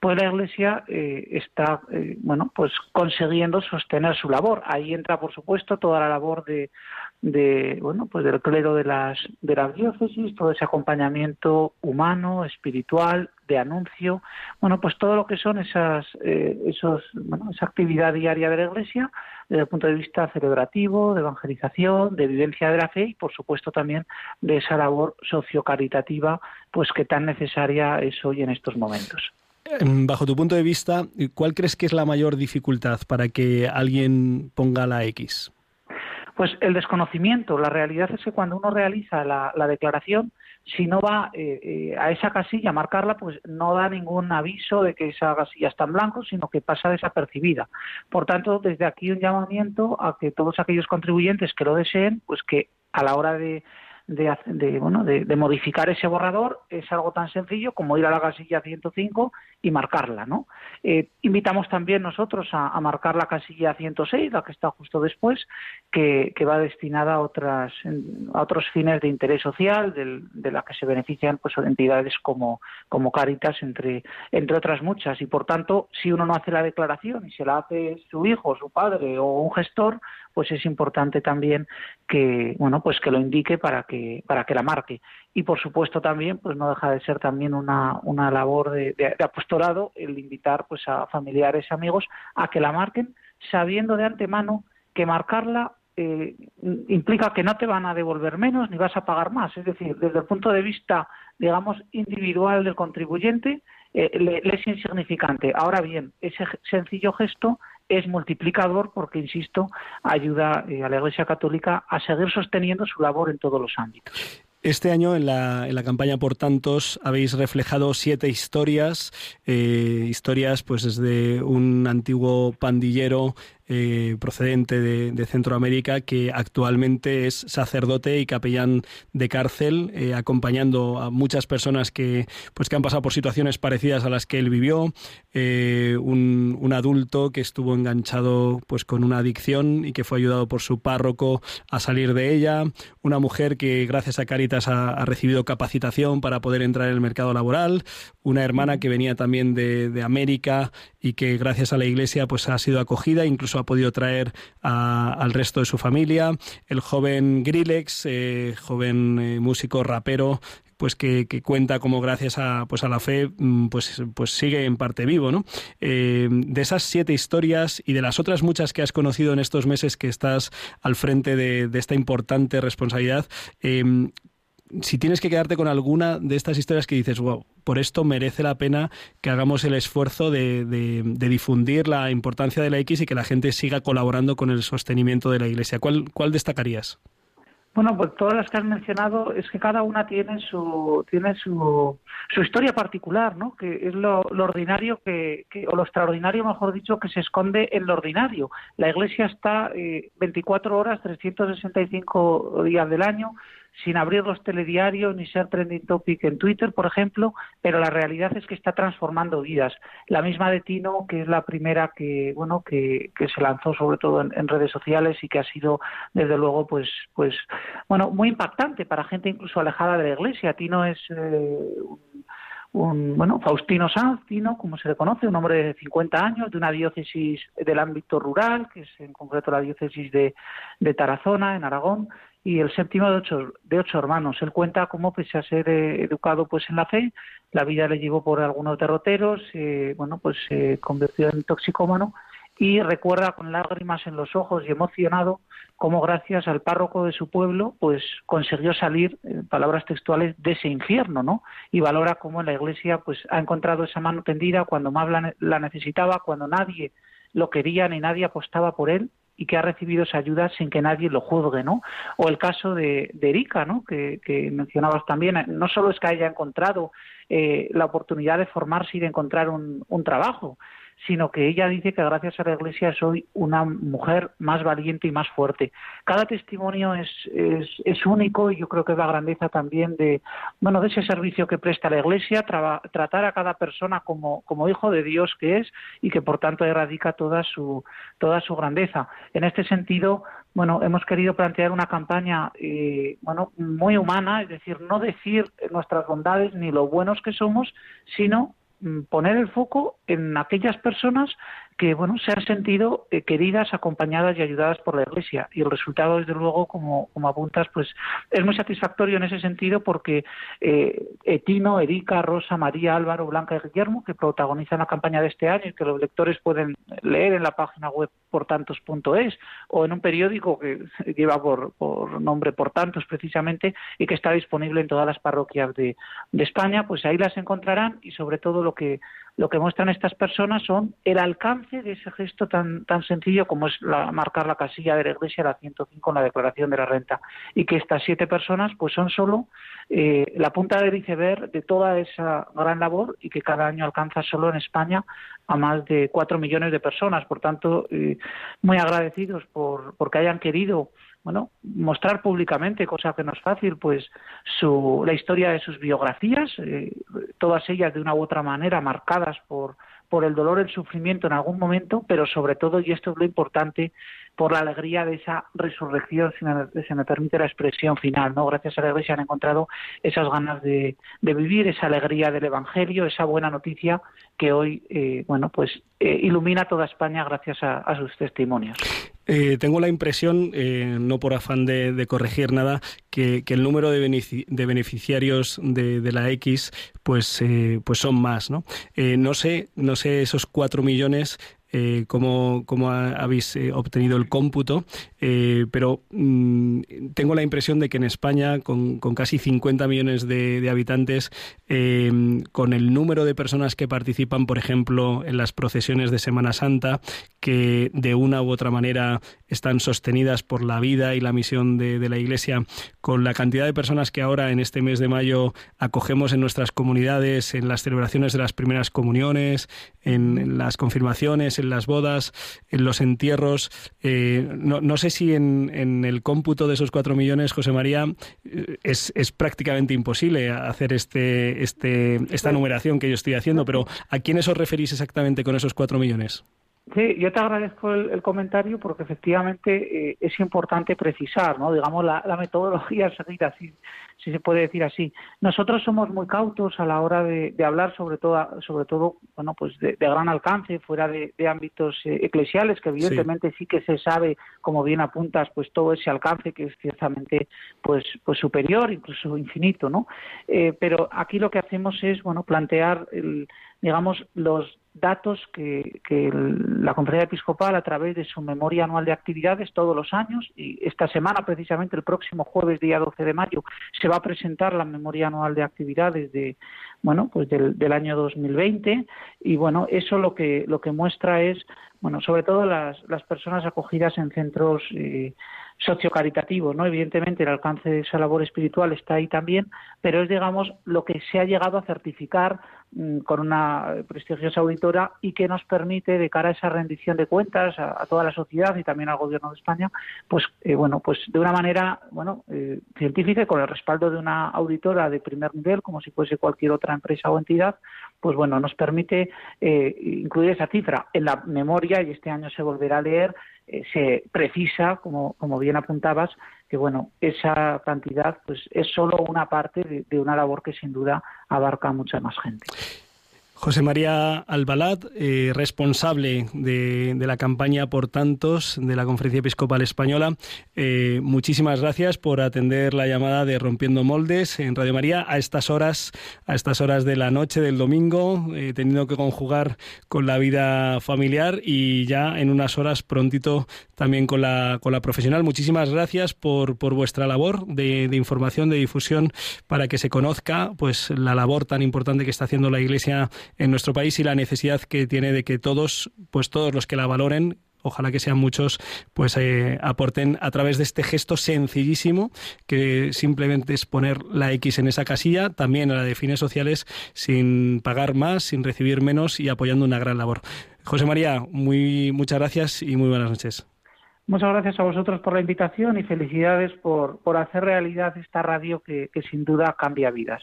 pues la Iglesia eh, está, eh, bueno, pues consiguiendo sostener su labor. Ahí entra, por supuesto, toda la labor de, de bueno pues del clero de las de las diócesis todo ese acompañamiento humano espiritual de anuncio bueno pues todo lo que son esas eh, esos bueno esa actividad diaria de la iglesia desde el punto de vista celebrativo de evangelización de vivencia de la fe y por supuesto también de esa labor sociocaritativa pues que tan necesaria es hoy en estos momentos Bajo tu punto de vista, ¿cuál crees que es la mayor dificultad para que alguien ponga la X? Pues el desconocimiento. La realidad es que cuando uno realiza la, declaración, si no va eh, eh, a esa casilla a marcarla, pues no da ningún aviso de que esa casilla está en blanco, sino que pasa desapercibida. Por tanto, desde aquí un llamamiento a que todos aquellos contribuyentes que lo deseen, pues que a la hora de de, bueno, de, modificar ese borrador es algo tan sencillo como ir a la casilla 105 y marcarla. ¿no? Eh, invitamos también nosotros a, marcar la casilla 106, la que está justo después, que, va destinada a, otras, a otros fines de interés social, de la que se benefician pues, entidades como, como Caritas, entre, entre otras muchas. Y por tanto, si uno no hace la declaración y se la hace su hijo, su padre o un gestor, pues es importante también que bueno pues que lo indique para que para que la marque. Y por supuesto también pues no deja de ser también una, una labor de, apostolado el invitar pues a familiares amigos a que la marquen sabiendo de antemano que marcarla eh, implica que no te van a devolver menos ni vas a pagar más. Es decir desde el punto de vista digamos individual del contribuyente eh, le es insignificante. Ahora bien ese sencillo gesto es multiplicador porque, insisto, ayuda eh, a la Iglesia Católica a seguir sosteniendo su labor en todos los ámbitos. Este año en la, en la, campaña Por Tantos habéis reflejado siete historias, eh, historias pues desde un antiguo pandillero eh, procedente de, Centroamérica, que actualmente es sacerdote y capellán de cárcel, eh, acompañando a muchas personas que, pues, que han pasado por situaciones parecidas a las que él vivió. Eh, un, un, adulto que estuvo enganchado pues, con una adicción y que fue ayudado por su párroco a salir de ella. Una mujer que, gracias a Caritas, ha, ha recibido capacitación para poder entrar en el mercado laboral. Una hermana que venía también de, de América y que, gracias a la Iglesia, pues, ha sido acogida, incluso ha podido traer al resto de su familia. El joven Grillex, eh, joven eh, músico rapero, pues que, cuenta como gracias a pues a la fe mm, pues pues sigue en parte vivo no eh, de esas siete historias y de las otras muchas que has conocido en estos meses que estás al frente de, esta importante responsabilidad si tienes que quedarte con alguna de estas historias que dices, wow, por esto merece la pena que hagamos el esfuerzo de, difundir la importancia de la X y que la gente siga colaborando con el sostenimiento de la Iglesia. ¿Cuál, cuál destacarías? Bueno, pues todas las que has mencionado es que cada una tiene su tiene su, su historia particular, ¿no? Que es lo, ordinario que, o lo extraordinario, mejor dicho, que se esconde en lo ordinario. La Iglesia está eh, 24 horas, 365 días del año sin abrir los telediarios ni ser trending topic en Twitter, por ejemplo, pero la realidad es que está transformando vidas. La misma de Tino, que es la primera que, bueno, que, que se lanzó sobre todo en, redes sociales y que ha sido, desde luego, pues, pues, bueno, muy impactante para gente incluso alejada de la Iglesia. Tino es eh, un, bueno, Faustino Sanz, Tino, como se le conoce, un hombre de 50 años, de una diócesis del ámbito rural, que es en concreto la diócesis de, de Tarazona, en Aragón, y el séptimo de ocho, de ocho hermanos. Él cuenta cómo, pese a ser eh, educado pues en la fe, la vida le llevó por algunos derroteros, eh, bueno, pues se convirtió en toxicómano y recuerda con lágrimas en los ojos y emocionado cómo gracias al párroco de su pueblo pues consiguió salir en palabras textuales de ese infierno no y valora cómo en la iglesia pues ha encontrado esa mano tendida cuando más la necesitaba cuando nadie lo quería ni nadie apostaba por él y que ha recibido esa ayuda sin que nadie lo juzgue, ¿no? O el caso de, Erika, ¿no? Que, mencionabas también, no solo es que haya encontrado eh, la oportunidad de formarse y de encontrar un, trabajo, sino que ella dice que gracias a la Iglesia soy una mujer más valiente y más fuerte. Cada testimonio es, es, único y yo creo que es la grandeza también de, bueno, de ese servicio que presta la Iglesia, tratar a cada persona como, como hijo de Dios que es y que por tanto erradica toda su, toda su grandeza. En este sentido, bueno, hemos querido plantear una campaña, eh, bueno, muy humana, es decir, no decir nuestras bondades ni lo buenos que somos, sino poner el foco en aquellas personas que bueno se han sentido eh, queridas, acompañadas y ayudadas por la Iglesia. Y el resultado desde luego como, como apuntas pues es muy satisfactorio en ese sentido porque eh, Etino, Erika, Rosa, María, Álvaro, Blanca y Guillermo que protagonizan la campaña de este año y que los lectores pueden leer en la página web portantos.es o en un periódico que lleva por, por nombre Portantos precisamente y que está disponible en todas las parroquias de, de España pues ahí las encontrarán y sobre todo lo que lo que muestran estas personas son el alcance de ese gesto tan, tan sencillo como es la, marcar la casilla de la Iglesia, la 105, en la declaración de la renta. Y que estas siete personas pues son solo eh, la punta del iceberg de toda esa gran labor y que cada año alcanza solo en España a más de cuatro millones de personas. Por tanto, eh, muy agradecidos por porque hayan querido bueno, mostrar públicamente, cosa que no es fácil, pues su, la historia de sus biografías, eh, todas ellas de una u otra manera marcadas por, por el dolor, el sufrimiento en algún momento, pero sobre todo, y esto es lo importante, por la alegría de esa resurrección, si me, se me permite la expresión final, ¿no? Gracias a la Iglesia han encontrado esas ganas de, vivir, esa alegría del Evangelio, esa buena noticia que hoy, eh, bueno, pues eh, ilumina toda España gracias a sus testimonios. Eh, tengo la impresión, eh, no por afán de, corregir nada, que, el número de, beneficiarios de, la X pues, eh, pues son más, ¿no? no sé, no sé esos cuatro millones eh, cómo, habéis eh, obtenido el cómputo, eh, pero mm, tengo la impresión de que en España, con, casi 50 millones de, habitantes, con el número de personas que participan, por ejemplo, en las procesiones de Semana Santa, que de una u otra manera están sostenidas por la vida y la misión de la Iglesia, con la cantidad de personas que ahora en este mes de mayo acogemos en nuestras comunidades, en las celebraciones de las primeras comuniones, en las confirmaciones, en las bodas, en los entierros. Eh, no, sé si en, el cómputo de esos cuatro millones, José María, eh, es, es prácticamente imposible hacer este, este, esta numeración que yo estoy haciendo, pero ¿a quiénes os referís exactamente con esos cuatro millones? Sí, yo te agradezco el, comentario porque efectivamente eh, es importante precisar, ¿no? Digamos, la, metodología seguida, si, si se puede decir así. Nosotros somos muy cautos a la hora de, hablar sobre todo, sobre todo, bueno, pues de, gran alcance, fuera de, ámbitos eh, eclesiales, que evidentemente sí. que se sabe, como bien apuntas, pues todo ese alcance que es ciertamente, pues, pues superior, incluso infinito, ¿no? Eh, pero aquí lo que hacemos es, bueno, plantear el, digamos, los datos que, la Conferencia Episcopal, a través de su memoria anual de actividades todos los años, y esta semana, precisamente el próximo jueves, día 12 de mayo, se va a presentar la memoria anual de actividades de, bueno, pues del, del año 2020, y bueno, eso lo que, lo que muestra es, bueno, sobre todo las, las personas acogidas en centros eh, sociocaritativos, ¿no? Evidentemente el alcance de esa labor espiritual está ahí también, pero es, digamos, lo que se ha llegado a certificar mm, con una prestigiosa auditora y que nos permite, de cara a esa rendición de cuentas a, toda la sociedad y también al Gobierno de España, pues, eh, bueno, pues de una manera, bueno, eh, científica con el respaldo de una auditora de primer nivel, como si fuese cualquier otra empresa o entidad, pues bueno, nos permite eh, incluir esa cifra en la memoria y este año se volverá a leer eh, se precisa, como, como bien apuntabas, que bueno, esa cantidad pues es solo una parte de, de una labor que sin duda abarca a mucha más gente. José María Albalat, eh, responsable de, la campaña Por Tantos de la Conferencia Episcopal Española, eh, muchísimas gracias por atender la llamada de Rompiendo Moldes en Radio María a estas horas, a estas horas de la noche del domingo, teniendo que conjugar con la vida familiar y ya en unas horas prontito también con la, con la profesional. Muchísimas gracias por, por vuestra labor de, de información, de difusión, para que se conozca pues la labor tan importante que está haciendo la Iglesia en nuestro país y la necesidad que tiene de que todos, pues todos los que la valoren, ojalá que sean muchos, pues eh, aporten a través de este gesto sencillísimo que simplemente es poner la X en esa casilla, también a la de fines sociales, sin pagar más, sin recibir menos y apoyando una gran labor. José María, muy, muchas gracias y muy buenas noches. Muchas gracias a vosotros por la invitación y felicidades por, por hacer realidad esta radio que, que sin duda cambia vidas.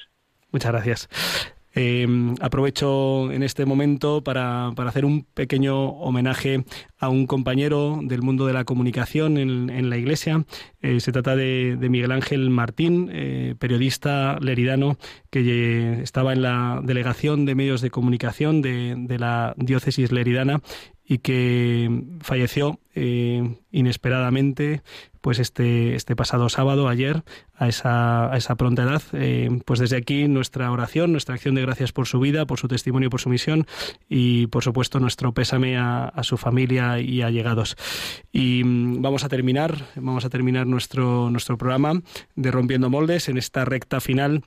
Muchas gracias. Eh, aprovecho en este momento para, para, hacer un pequeño homenaje a un compañero del mundo de la comunicación en, en la Iglesia. Eh, se trata de, de, Miguel Ángel Martín, eh, periodista leridano que estaba en la delegación de medios de comunicación de, de la diócesis leridana y que falleció eh, inesperadamente pues este, este pasado sábado, ayer, a esa, a esa pronta edad. Eh, pues desde aquí nuestra oración, nuestra acción de gracias por su vida, por su testimonio, por su misión y por supuesto nuestro pésame a, su familia y allegados. Y mm, vamos a terminar, vamos a terminar nuestro, nuestro programa de Rompiendo Moldes en esta recta final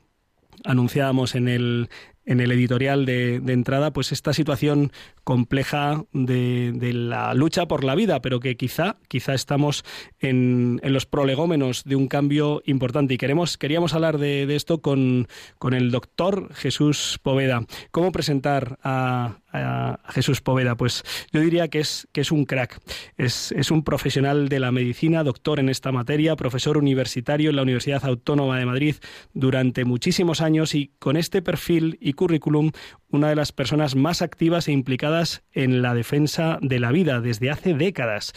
anunciábamos en el, en el editorial de, entrada, pues esta situación compleja de, la lucha por la vida, pero que quizá, quizá estamos en, en los prolegómenos de un cambio importante. Y queremos, queríamos hablar de, de esto con, con, el doctor Jesús Poveda. ¿Cómo presentar a, a, Jesús Poveda? Pues yo diría que es, que es un crack. Es, es un profesional de la medicina, doctor en esta materia, profesor universitario en la Universidad Autónoma de Madrid durante muchísimos años y con este perfil y currículum una de las personas más activas e implicadas en la defensa de la vida desde hace décadas.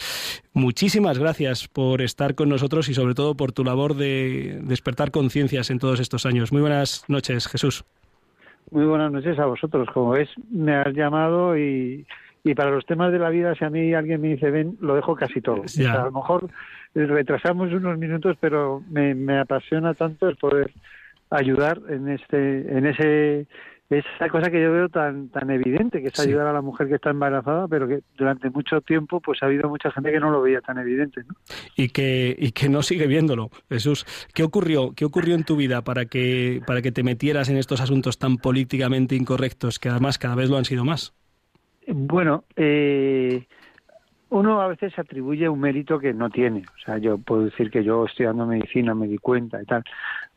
Muchísimas gracias por estar con nosotros y sobre todo por tu labor de despertar conciencias en todos estos años. Muy buenas noches, Jesús. Muy buenas noches a vosotros. Como ves, me has llamado y, y para los temas de la vida, si a mí alguien me dice ven, lo dejo casi todo. O sea, a lo mejor retrasamos unos minutos, pero me, me apasiona tanto el poder ayudar en este en ese esa cosa que yo veo tan tan evidente que es ayudar sí. a la mujer que está embarazada pero que durante mucho tiempo pues ha habido mucha gente que no lo veía tan evidente ¿no? y que y que no sigue viéndolo Jesús qué ocurrió qué ocurrió en tu vida para que para que te metieras en estos asuntos tan políticamente incorrectos que además cada vez lo han sido más bueno eh uno a veces atribuye un mérito que no tiene. O sea, yo puedo decir que yo estudiando medicina me di cuenta y tal.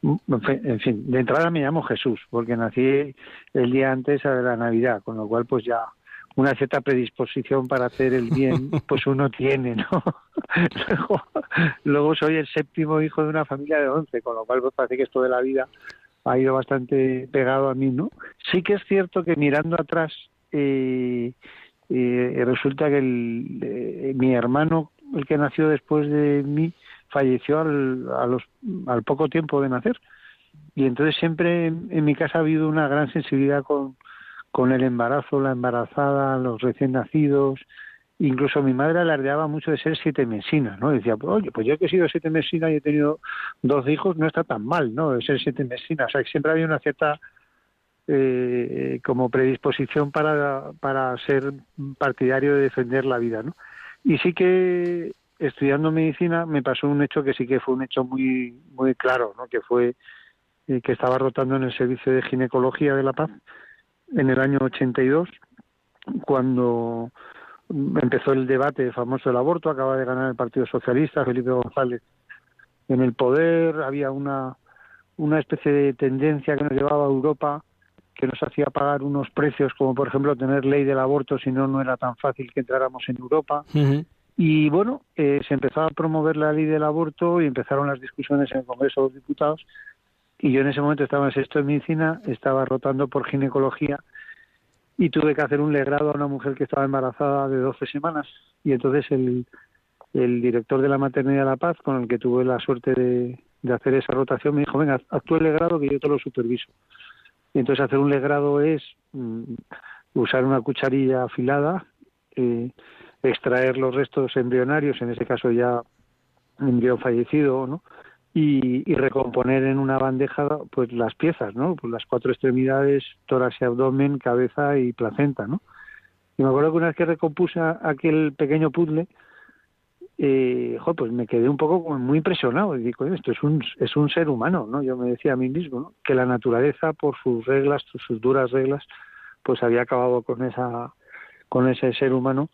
En fin, de entrada me llamo Jesús, porque nací el día antes de la Navidad, con lo cual pues ya una cierta predisposición para hacer el bien, pues uno tiene, ¿no? luego, luego soy el séptimo hijo de una familia de once, con lo cual pues parece que esto de la vida ha ido bastante pegado a mí, ¿no? Sí que es cierto que mirando atrás, eh, y resulta que el, eh, mi hermano, el que nació después de mí, falleció al, a los, al poco tiempo de nacer. Y entonces siempre en, en, mi casa ha habido una gran sensibilidad con, el embarazo, la embarazada, los recién nacidos. Incluso mi madre alardeaba mucho de ser siete mesina, ¿no? Decía, pues, oye, pues yo que he sido siete mesina y he tenido dos hijos, no está tan mal, ¿no? De ser siete mesina. O sea, que siempre había una cierta eh, como predisposición para, para ser partidario de defender la vida, ¿no? Y sí que estudiando medicina me pasó un hecho que sí que fue un hecho muy muy claro, ¿no? Que fue eh, que estaba rotando en el servicio de ginecología de La Paz en el año 82 cuando empezó el debate famoso del aborto, acaba de ganar el Partido Socialista, Felipe González en el poder, había una una especie de tendencia que nos llevaba a Europa que nos hacía pagar unos precios como por ejemplo tener ley del aborto, si no, no era tan fácil que entráramos en Europa. Y bueno, eh, se empezó a promover la ley del aborto y empezaron las discusiones en el Congreso de los Diputados. Y yo en ese momento estaba en sexto de medicina, estaba rotando por ginecología y tuve que hacer un legrado a una mujer que estaba embarazada de 12 semanas. Y entonces el, el director de la Maternidad de la Paz, con el que tuve la suerte de, hacer esa rotación, me dijo, venga, actúe el legrado que yo te lo superviso. Y entonces hacer un legrado es mm, usar una cucharilla afilada, eh, extraer los restos embrionarios, en ese caso ya embrión fallecido. Y, recomponer en una bandeja pues las piezas, ¿no? Pues las cuatro extremidades, tórax y abdomen, cabeza y placenta, ¿no? Y me acuerdo que una vez que recompuse aquel pequeño puzzle, eh, pues me quedé un poco muy impresionado. Y digo, esto es un, es un ser humano, ¿no? Yo me decía a mí mismo. Que la naturaleza, por sus reglas, sus duras reglas, pues había acabado con esa con ese ser humano.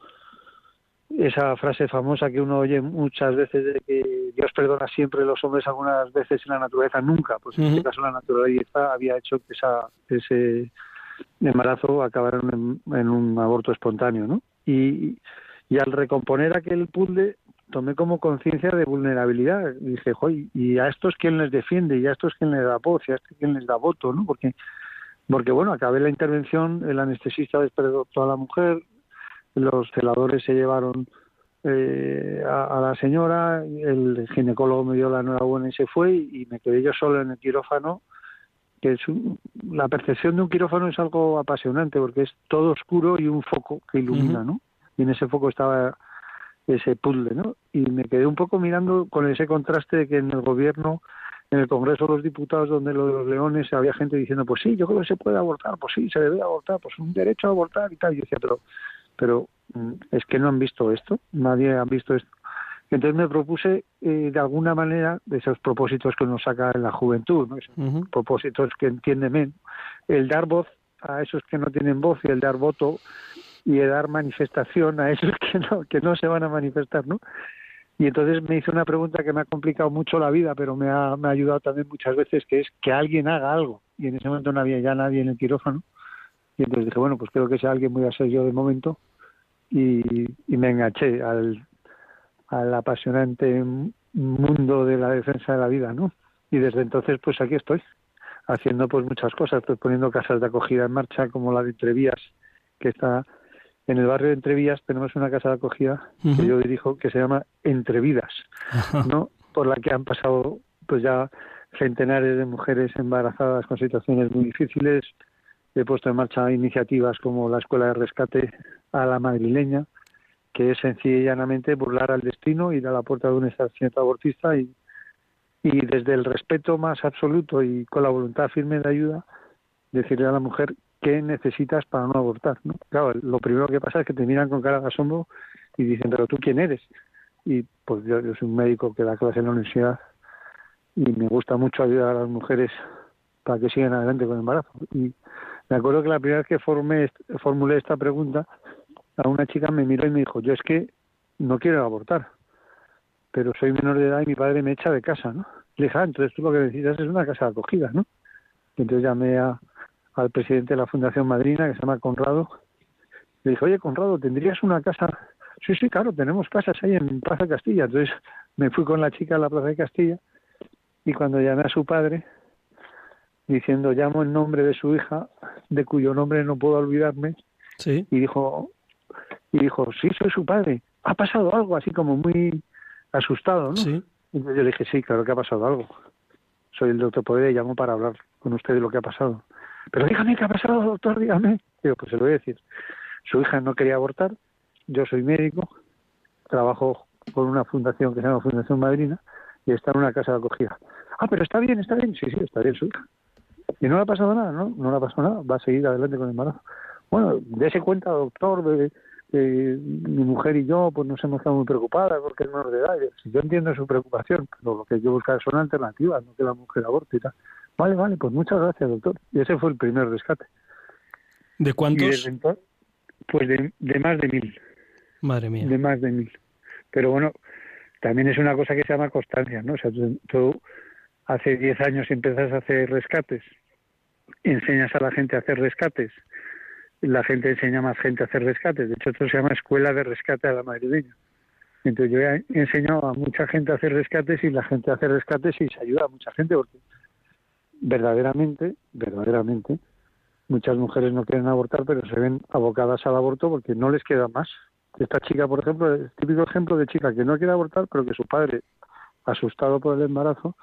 Esa frase famosa que uno oye muchas veces de que Dios perdona siempre a los hombres, algunas veces en la naturaleza nunca. Pues en uh -huh. este caso la naturaleza había hecho que esa, ese embarazo acabara en, en un aborto espontáneo, ¿no? Y, y al recomponer aquel puzzle tomé como conciencia de vulnerabilidad. Y dije, joy, ¿y a estos quién les defiende? ¿Y a estos quién les da voz? ¿Y a estos quién les da voto? ¿no? Porque, porque bueno, acabé la intervención, el anestesista despertó a la mujer, los celadores se llevaron eh, a, la señora, el ginecólogo me dio la enhorabuena y se fue, y, me quedé yo solo en el quirófano. Que es la percepción de un quirófano es algo apasionante porque es todo oscuro y un foco que ilumina, ¿no? Y en ese foco estaba ese puzzle, ¿no? Y me quedé un poco mirando con ese contraste de que en el gobierno, en el Congreso de los Diputados, donde los leones había gente diciendo, pues sí, yo creo que se puede abortar, pues sí, se debe abortar, pues un derecho a abortar y tal. Y yo decía, pero, pero mm, es que no han visto esto, nadie ha visto esto. Entonces me propuse, eh, de alguna manera, de esos propósitos que nos saca en la juventud, ¿no? esos propósitos que entienden menos, el dar voz a esos que no tienen voz y el dar voto y de dar manifestación a esos que no, que no se van a manifestar, ¿no? Y entonces me hizo una pregunta que me ha complicado mucho la vida, pero me ha, me ha ayudado también muchas veces, que es que alguien haga algo. Y en ese momento no había ya nadie en el quirófano. Y entonces dije, bueno, pues creo que sea alguien voy a ser yo de momento. Y, y me enganché al, al apasionante mundo de la defensa de la vida, ¿no? Y desde entonces, pues aquí estoy, haciendo pues muchas cosas. Estoy poniendo casas de acogida en marcha, como la de Entrevías, que está en el barrio de Entrevías tenemos una casa de acogida que yo dirijo que se llama Entrevidas, ¿no? Por la que han pasado pues ya centenares de mujeres embarazadas con situaciones muy difíciles. He puesto en marcha iniciativas como la Escuela de Rescate a la Madrileña, que es sencilla y llanamente burlar al destino, ir a la puerta de un establecimiento abortista y, y desde el respeto más absoluto y con la voluntad firme de ayuda, decirle a la mujer qué necesitas para no abortar. Claro, lo primero que pasa es que te miran con cara de asombro y dicen, pero tú quién eres? Y pues yo, soy un médico que da clase en la universidad y me gusta mucho ayudar a las mujeres para que sigan adelante con el embarazo. Y me acuerdo que la primera vez que formé, formulé esta pregunta, a una chica me miró y me dijo, yo es que no quiero abortar, pero soy menor de edad y mi padre me echa de casa, ¿no? Le dije, ah, entonces tú lo que necesitas es una casa de acogida, ¿no? Entonces llamé a, al presidente de la Fundación Madrina, que se llama Conrado, le dije, oye, Conrado, ¿tendrías una casa? Sí, sí, claro, tenemos casas ahí en Plaza Castilla. Entonces me fui con la chica a la Plaza de Castilla y cuando llamé a su padre, diciendo, llamo el nombre de su hija, de cuyo nombre no puedo olvidarme, ¿Sí? y dijo, y dijo, sí, soy su padre. Ha pasado algo, así como muy asustado, ¿no? Sí. Y yo le dije, sí, claro que ha pasado algo. Soy el doctor Poder y llamo para hablar con usted de lo que ha pasado. Pero dígame qué ha pasado, doctor, dígame. Digo, pues se lo voy a decir. Su hija no quería abortar, yo soy médico, trabajo con una fundación que se llama Fundación Madrina y está en una casa de acogida. Ah, pero está bien, está bien. Sí, sí, está bien su hija. Y no le ha pasado nada, ¿no? No le ha pasado nada. Va a seguir adelante con el embarazo. Bueno, dése cuenta, doctor, de, mi mujer y yo pues nos hemos quedado muy preocupadas porque es menor de edad. Yo entiendo su preocupación, pero lo que yo buscar son alternativas, no que la mujer aborte y tal. Vale, vale, pues muchas gracias, doctor. Y ese fue el primer rescate. ¿De cuántos? pues de, más de mil. Madre mía. De más de mil. Pero bueno, también es una cosa que se llama constancia, ¿no? O sea, tú, hace diez años empiezas a hacer rescates, enseñas a la gente a hacer rescates, la gente enseña a más gente a hacer rescates. De hecho, esto se llama Escuela de Rescate a la Madrileña. Entonces yo he enseñado a mucha gente a hacer rescates y la gente hace rescates y se ayuda a mucha gente porque verdaderamente, verdaderamente, muchas mujeres no quieren abortar, pero se ven abocadas al aborto porque no les queda más. Esta chica, por ejemplo, es típico ejemplo de chica que no quiere abortar, pero que su padre, asustado por el embarazo,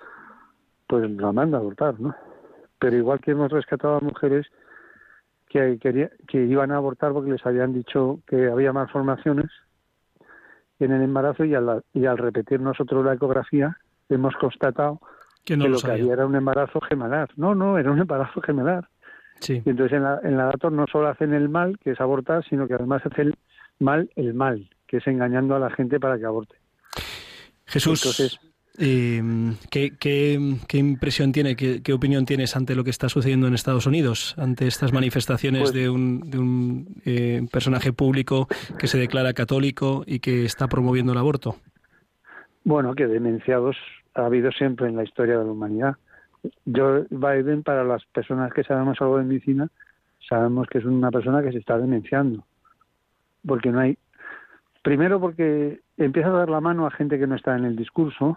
pues la manda a abortar, ¿no? Pero igual que hemos rescatado a mujeres que, quería, que iban a abortar porque les habían dicho que había malformaciones en el embarazo y al, y al repetir nosotros la ecografía hemos constatado que, no lo, que había era un embarazo gemelar. No, no, era un embarazo gemelar. Sí. Y entonces en la, en la datos no solo hacen el mal, que es abortar, sino que además hacen mal el mal, que es engañando a la gente para que aborte. Jesús, eh, ¿qué, qué, impresión tiene, qué, qué, opinión tienes ante lo que está sucediendo en Estados Unidos, ante estas manifestaciones Pues- de un, de un eh, personaje público que se declara católico y que está promoviendo el aborto? Bueno, que demenciados ha habido siempre en la historia de la humanidad. Yo, Biden, para las personas que sabemos algo de medicina, sabemos que es una persona que se está demenciando. porque no hay. Primero porque empieza a dar la mano a gente que no está en el discurso,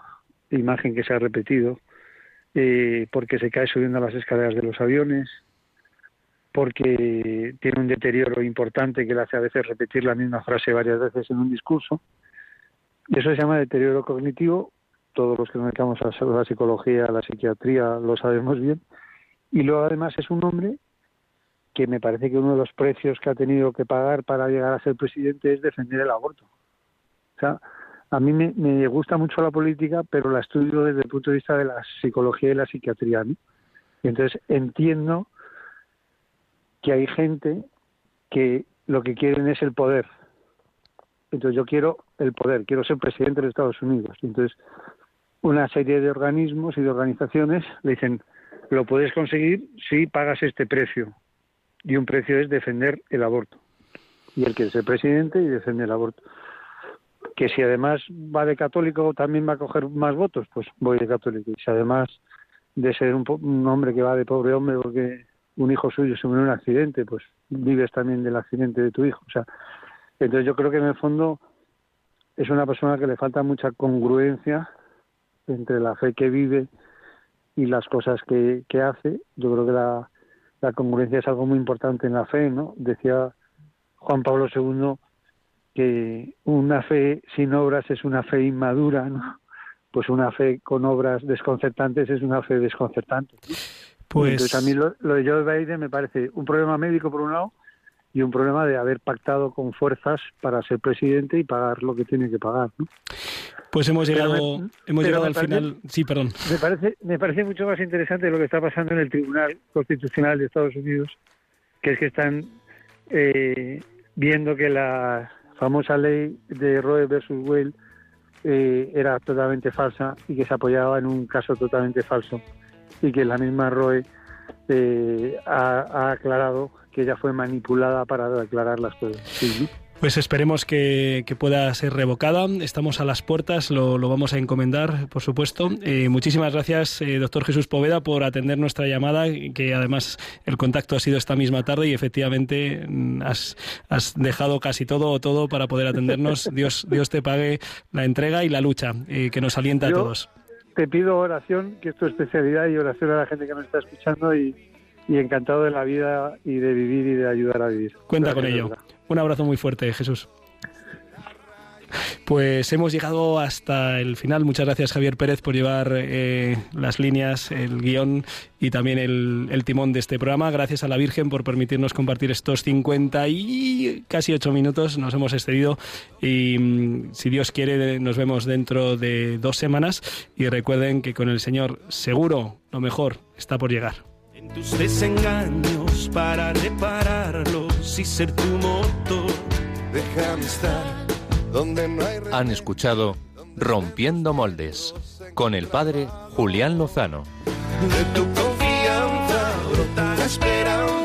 imagen que se ha repetido, eh, porque se cae subiendo las escaleras de los aviones, porque tiene un deterioro importante que le hace a veces repetir la misma frase varias veces en un discurso. Y eso se llama deterioro cognitivo. Todos los que nos dedicamos a la psicología, a la psiquiatría, lo sabemos bien. Y luego además es un hombre que me parece que uno de los precios que ha tenido que pagar para llegar a ser presidente es defender el aborto. O sea, a mí me, gusta mucho la política, pero la estudio desde el punto de vista de la psicología y la psiquiatría. Y entonces entiendo que hay gente que lo que quieren es el poder. Entonces yo quiero el poder, quiero ser presidente de Estados Unidos. Entonces una serie de organismos y de organizaciones le dicen, lo puedes conseguir si pagas este precio. Y un precio es defender el aborto. Y él quiere ser presidente y defender el aborto. Que si además va de católico también va a coger más votos, pues voy de católico. Y si además de ser un, un hombre que va de pobre hombre porque un hijo suyo se murió en un accidente, pues vives también del accidente de tu hijo. O sea, entonces yo creo que en el fondo es una persona que le falta mucha congruencia entre la fe que vive y las cosas que, que hace. Yo creo que la, la congruencia es algo muy importante en la fe, ¿no? Decía Juan Pablo II que una fe sin obras es una fe inmadura, ¿no? Pues una fe con obras desconcertantes es una fe desconcertante. Pues... Entonces a mí lo, de Joe Biden me parece un problema médico por un lado y un problema de haber pactado con fuerzas para ser presidente y pagar lo que tiene que pagar. ¿no? Pues hemos llegado, hemos llegado al final. Sí, perdón. Me parece, me parece mucho más interesante lo que está pasando en el Tribunal Constitucional de Estados Unidos, que es que están eh, viendo que la famosa ley de Roe versus Wade eh, era totalmente falsa y que se apoyaba en un caso totalmente falso y que la misma Roe eh, ha, aclarado que ella fue manipulada para declarar las cosas. Pues esperemos que, pueda ser revocada. Estamos a las puertas, lo, vamos a encomendar, por supuesto. Eh, muchísimas gracias, eh, doctor Jesús Poveda, por atender nuestra llamada, que además el contacto ha sido esta misma tarde y efectivamente mm, has, dejado casi todo todo para poder atendernos. Dios, Dios te pague la entrega y la lucha, que nos alienta a todos te pido oración, que es tu especialidad, y oración a la gente que nos está escuchando y, encantado de la vida y de vivir y de ayudar a vivir. Cuenta con ello. Un abrazo muy fuerte, Jesús. Pues hemos llegado hasta el final. Muchas gracias Javier Pérez por llevar eh, las líneas, el guion y también el, timón de este programa. Gracias a la Virgen por permitirnos compartir estos 50 y casi 8 minutos. Nos hemos excedido y mm, si Dios quiere nos vemos dentro de dos semanas y recuerden que con el Señor seguro lo mejor está por llegar. Tus desengaños para repararlos y ser tu motor, déjame estar han escuchado Rompiendo Moldes con el padre Julián Lozano. De tu confianza brota la esperanza